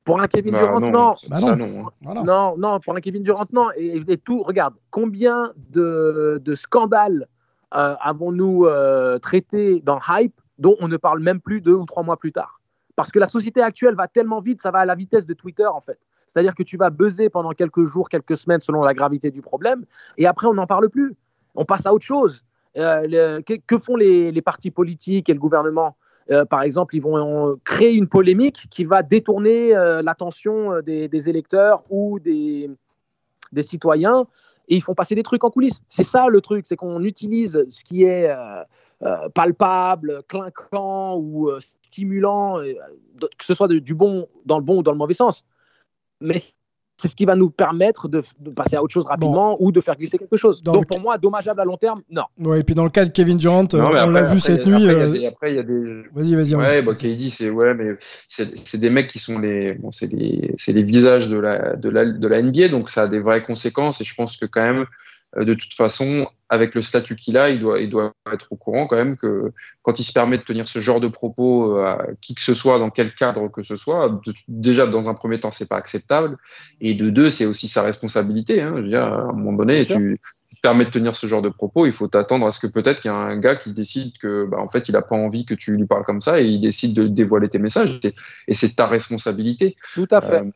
Pour un Kevin bah, Durant, non. Bah, hein. non. non. pour un Kevin Durant, non. Et, tout, regarde, combien de, scandales euh, avons-nous euh, traités dans Hype dont on ne parle même plus deux ou trois mois plus tard? Parce que la société actuelle va tellement vite, ça va à la vitesse de Twitter, en fait. C'est-à-dire que tu vas buzzer pendant quelques jours, quelques semaines, selon la gravité du problème, et après, on n'en parle plus. On passe à autre chose. Euh, que, font les, les partis politiques et le gouvernement? Euh, par exemple, ils vont créer une polémique qui va détourner euh, l'attention euh, des, électeurs ou des, citoyens et ils font passer des trucs en coulisses. C'est ça le truc, c'est qu'on utilise ce qui est palpable, clinquant ou stimulant, que ce soit du bon dans le bon ou dans le mauvais sens. Mais c'est ce qui va nous permettre de, de passer à autre chose rapidement ou de faire glisser quelque chose. Dans Donc pour moi, dommageable à long terme, non. Ouais, et puis dans le cas de Kevin Durant, Non, on après- l'a vu après, cette après, nuit. il y a euh, des- Après, il y a des. Vas-y, vas-y. Ouais, bah, KD, c'est ouais, mais c'est c'est des mecs qui sont les, bon, c'est les, c'est les visages de la, de la, de la NBA, donc ça a des vraies conséquences. Et je pense que quand même, euh, de toute façon, avec le statut qu'il a, il doit, il doit être au courant quand même que quand il se permet de tenir ce genre de propos euh, à qui que ce soit, dans quel cadre que ce soit, de- déjà dans un premier temps, c'est pas acceptable, et de deux, c'est aussi sa responsabilité. Hein, je veux dire, à un moment donné, tu, tu te permets de tenir ce genre de propos, il faut t'attendre à ce que peut-être qu'il y a un gars qui décide que, bah, en fait, il a pas envie que tu lui parles comme ça et il décide de dévoiler tes messages. Et c'est ta responsabilité. Tout à fait. Euh,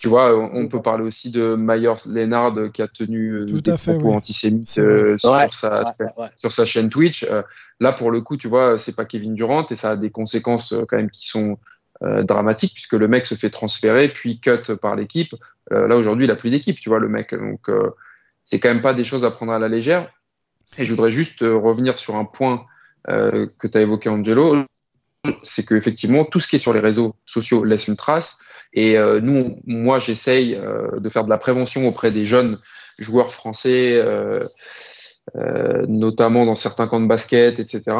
tu vois, on on peut parler aussi de Myers Leonard euh, qui a tenu euh, Tout des fait, propos oui. antisémites euh, sur, Ouais, sa, ouais, sa- ouais, ouais. sur sa chaîne Twitch. Euh, là, pour le coup, tu vois, c'est pas Kevin Durant et ça a des conséquences euh, quand même qui sont euh, dramatiques puisque le mec se fait transférer puis cut par l'équipe. Euh, là, aujourd'hui, il a plus d'équipe, tu vois, le mec. Donc, euh, c'est quand même pas des choses à prendre à la légère. Et je voudrais juste euh, revenir sur un point euh, que tu as évoqué, Angelo. C'est qu'effectivement, tout ce qui est sur les réseaux sociaux laisse une trace. Et euh, nous, moi, j'essaye euh, de faire de la prévention auprès des jeunes joueurs français, euh, euh, notamment dans certains camps de basket, etc.,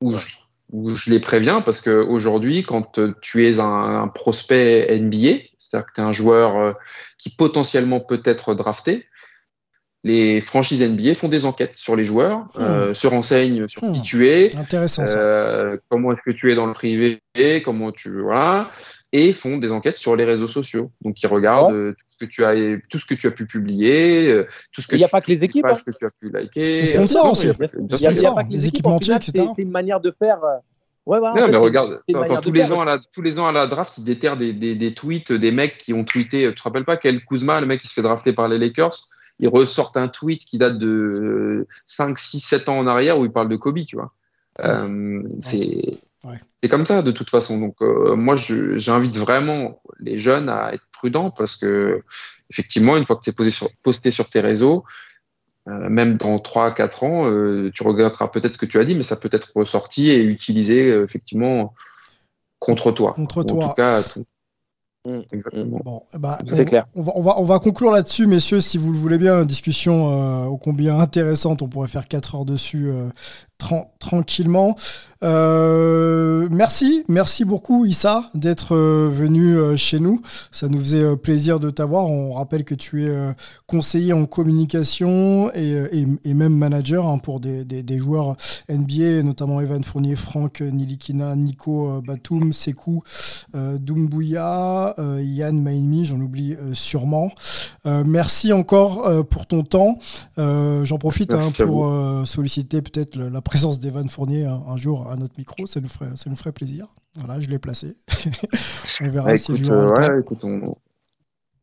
où, je, où je les préviens parce qu'aujourd'hui, quand tu es un, un prospect NBA, c'est-à-dire que tu es un joueur euh, qui potentiellement peut être drafté, les franchises NBA font des enquêtes sur les joueurs, euh, se renseignent sur qui tu es, Intéressant ça. euh, comment est-ce que tu es dans le privé, comment tu voilà, et font des enquêtes sur les réseaux sociaux. Donc ils regardent euh, tout ce que tu as, tout ce que tu as pu publier, tout ce que Il n'y a pas que les équipes. hein. que tu as pu liker. Les sponsors aussi. il n'y a, pas que les les équipes. équipementiers, en final, etc. C'est une manière de faire. Ouais, ouais, Non, mais regarde, attends, tous les ans à la tous les ans à la draft, ils déterrent des, des, des tweets, des mecs qui ont tweeté. Tu te rappelles pas quel Kuzma, le mec qui se fait drafter par les Lakers, ils ressortent un tweet qui date de 5, 6, 7 ans en arrière où il parle de Kobe, tu vois. Euh, c'est Ouais. comme ça de toute façon. Donc euh, moi, j'invite vraiment les jeunes à être prudents parce que effectivement, une fois que tu es posé sur, posté sur tes réseaux, euh, même dans 3 4 ans, tu regretteras peut-être ce que tu as dit, mais ça peut être ressorti et utilisé effectivement contre toi. Contre toi. En tout cas, Exactement. Bon, bah, C'est on- clair. On va, on, va, on va conclure là-dessus, messieurs, si vous le voulez bien. Une discussion euh, ô combien intéressante. On pourrait faire 4 heures dessus euh, tran- tranquillement. Euh, merci, merci beaucoup, Issa, d'être euh, venu euh, chez nous. Ça nous faisait plaisir de t'avoir. On rappelle que tu es conseiller en communication et, et, et même manager hein, pour des, des, des joueurs NBA, notamment Evan Fournier, Franck Nilikina, Nico Batum, Sekou, Doumbouya, Yann Maimi, j'en oublie sûrement. Merci encore pour ton temps. J'en profite hein, pour solliciter peut-être le- la présence d'Evan Fournier un, un jour à notre micro. Ça nous ferait, ça nous ferait plaisir. Voilà, je l'ai placé. <laughs> on verra Bah, si écoute, euh, ouais, écoute, on,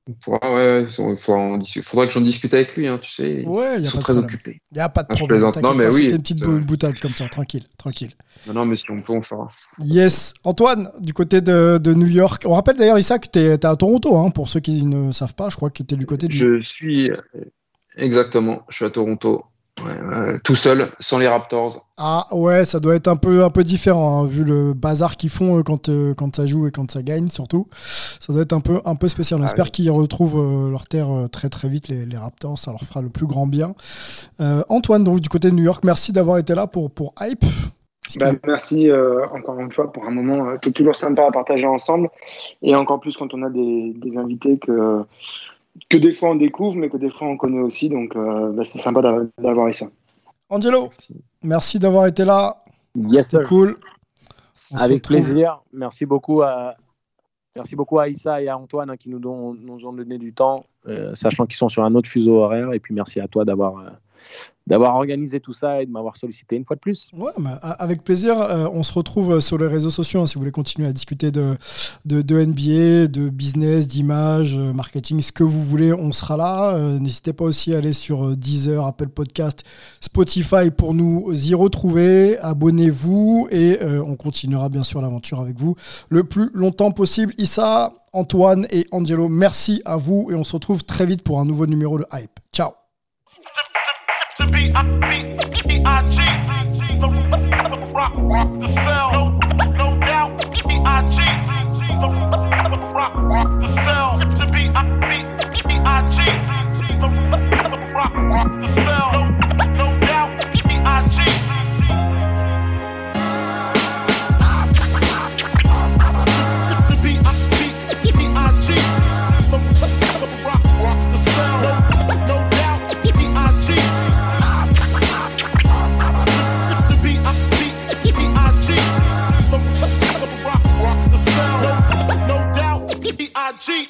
on pourra, ouais, il faudra, que j'en discute avec lui, hein, tu sais. Ouais, Ils y a sont pas de très problème. occupés. Il n'y a pas de Ah, problème. Non, mais pas, oui, C'était une petite euh, bou- boutade comme ça, tranquille, tranquille. Non, non, mais si on peut, on fera. Yes. Antoine, du côté de, de New York. On rappelle d'ailleurs, Issa, que tu es, à Toronto, hein, pour ceux qui ne savent pas. Je crois que tu es du côté du. Je suis exactement, je suis à Toronto, ouais, tout seul, sans les Raptors. Ah ouais, ça doit être un peu, un peu différent, hein, vu le bazar qu'ils font euh, quand, euh, quand ça joue et quand ça gagne, surtout. Ça doit être un peu, un peu spécial. On Ah espère oui. qu'ils retrouvent euh, leur terre euh, très très vite, les, les Raptors. Ça leur fera le plus grand bien. Euh, Antoine, donc, du côté de New York, merci d'avoir été là pour, pour Hype. Bah, merci euh, encore une fois pour un moment euh, qui est toujours sympa à partager ensemble et encore plus quand on a des, des invités que, que des fois on découvre mais que des fois on connaît aussi donc euh, bah, c'est sympa d'a- d'avoir ça. Angelo, Merci. merci d'avoir été là. Yes, C'est cool. On Avec plaisir. Merci beaucoup à merci beaucoup à Issa et à Antoine hein, qui nous, don- nous ont donné du temps, sachant qu'ils sont sur un autre fuseau horaire. Et puis merci à toi d'avoir euh, d'avoir organisé tout ça et de m'avoir sollicité une fois de plus. Ouais, avec plaisir. Euh, on se retrouve euh, sur les réseaux sociaux hein, si vous voulez continuer à discuter de, de, de NBA, de business, d'image, euh, marketing, ce que vous voulez. On sera là. Euh, N'hésitez pas aussi à aller sur euh, Deezer, Apple Podcast, Spotify pour nous y retrouver. Abonnez-vous et euh, on continuera bien sûr l'aventure avec vous le plus longtemps possible. Issa, Antoine et Angelo, merci à vous et on se retrouve très vite pour un nouveau numéro de Hype. Ciao. cheat.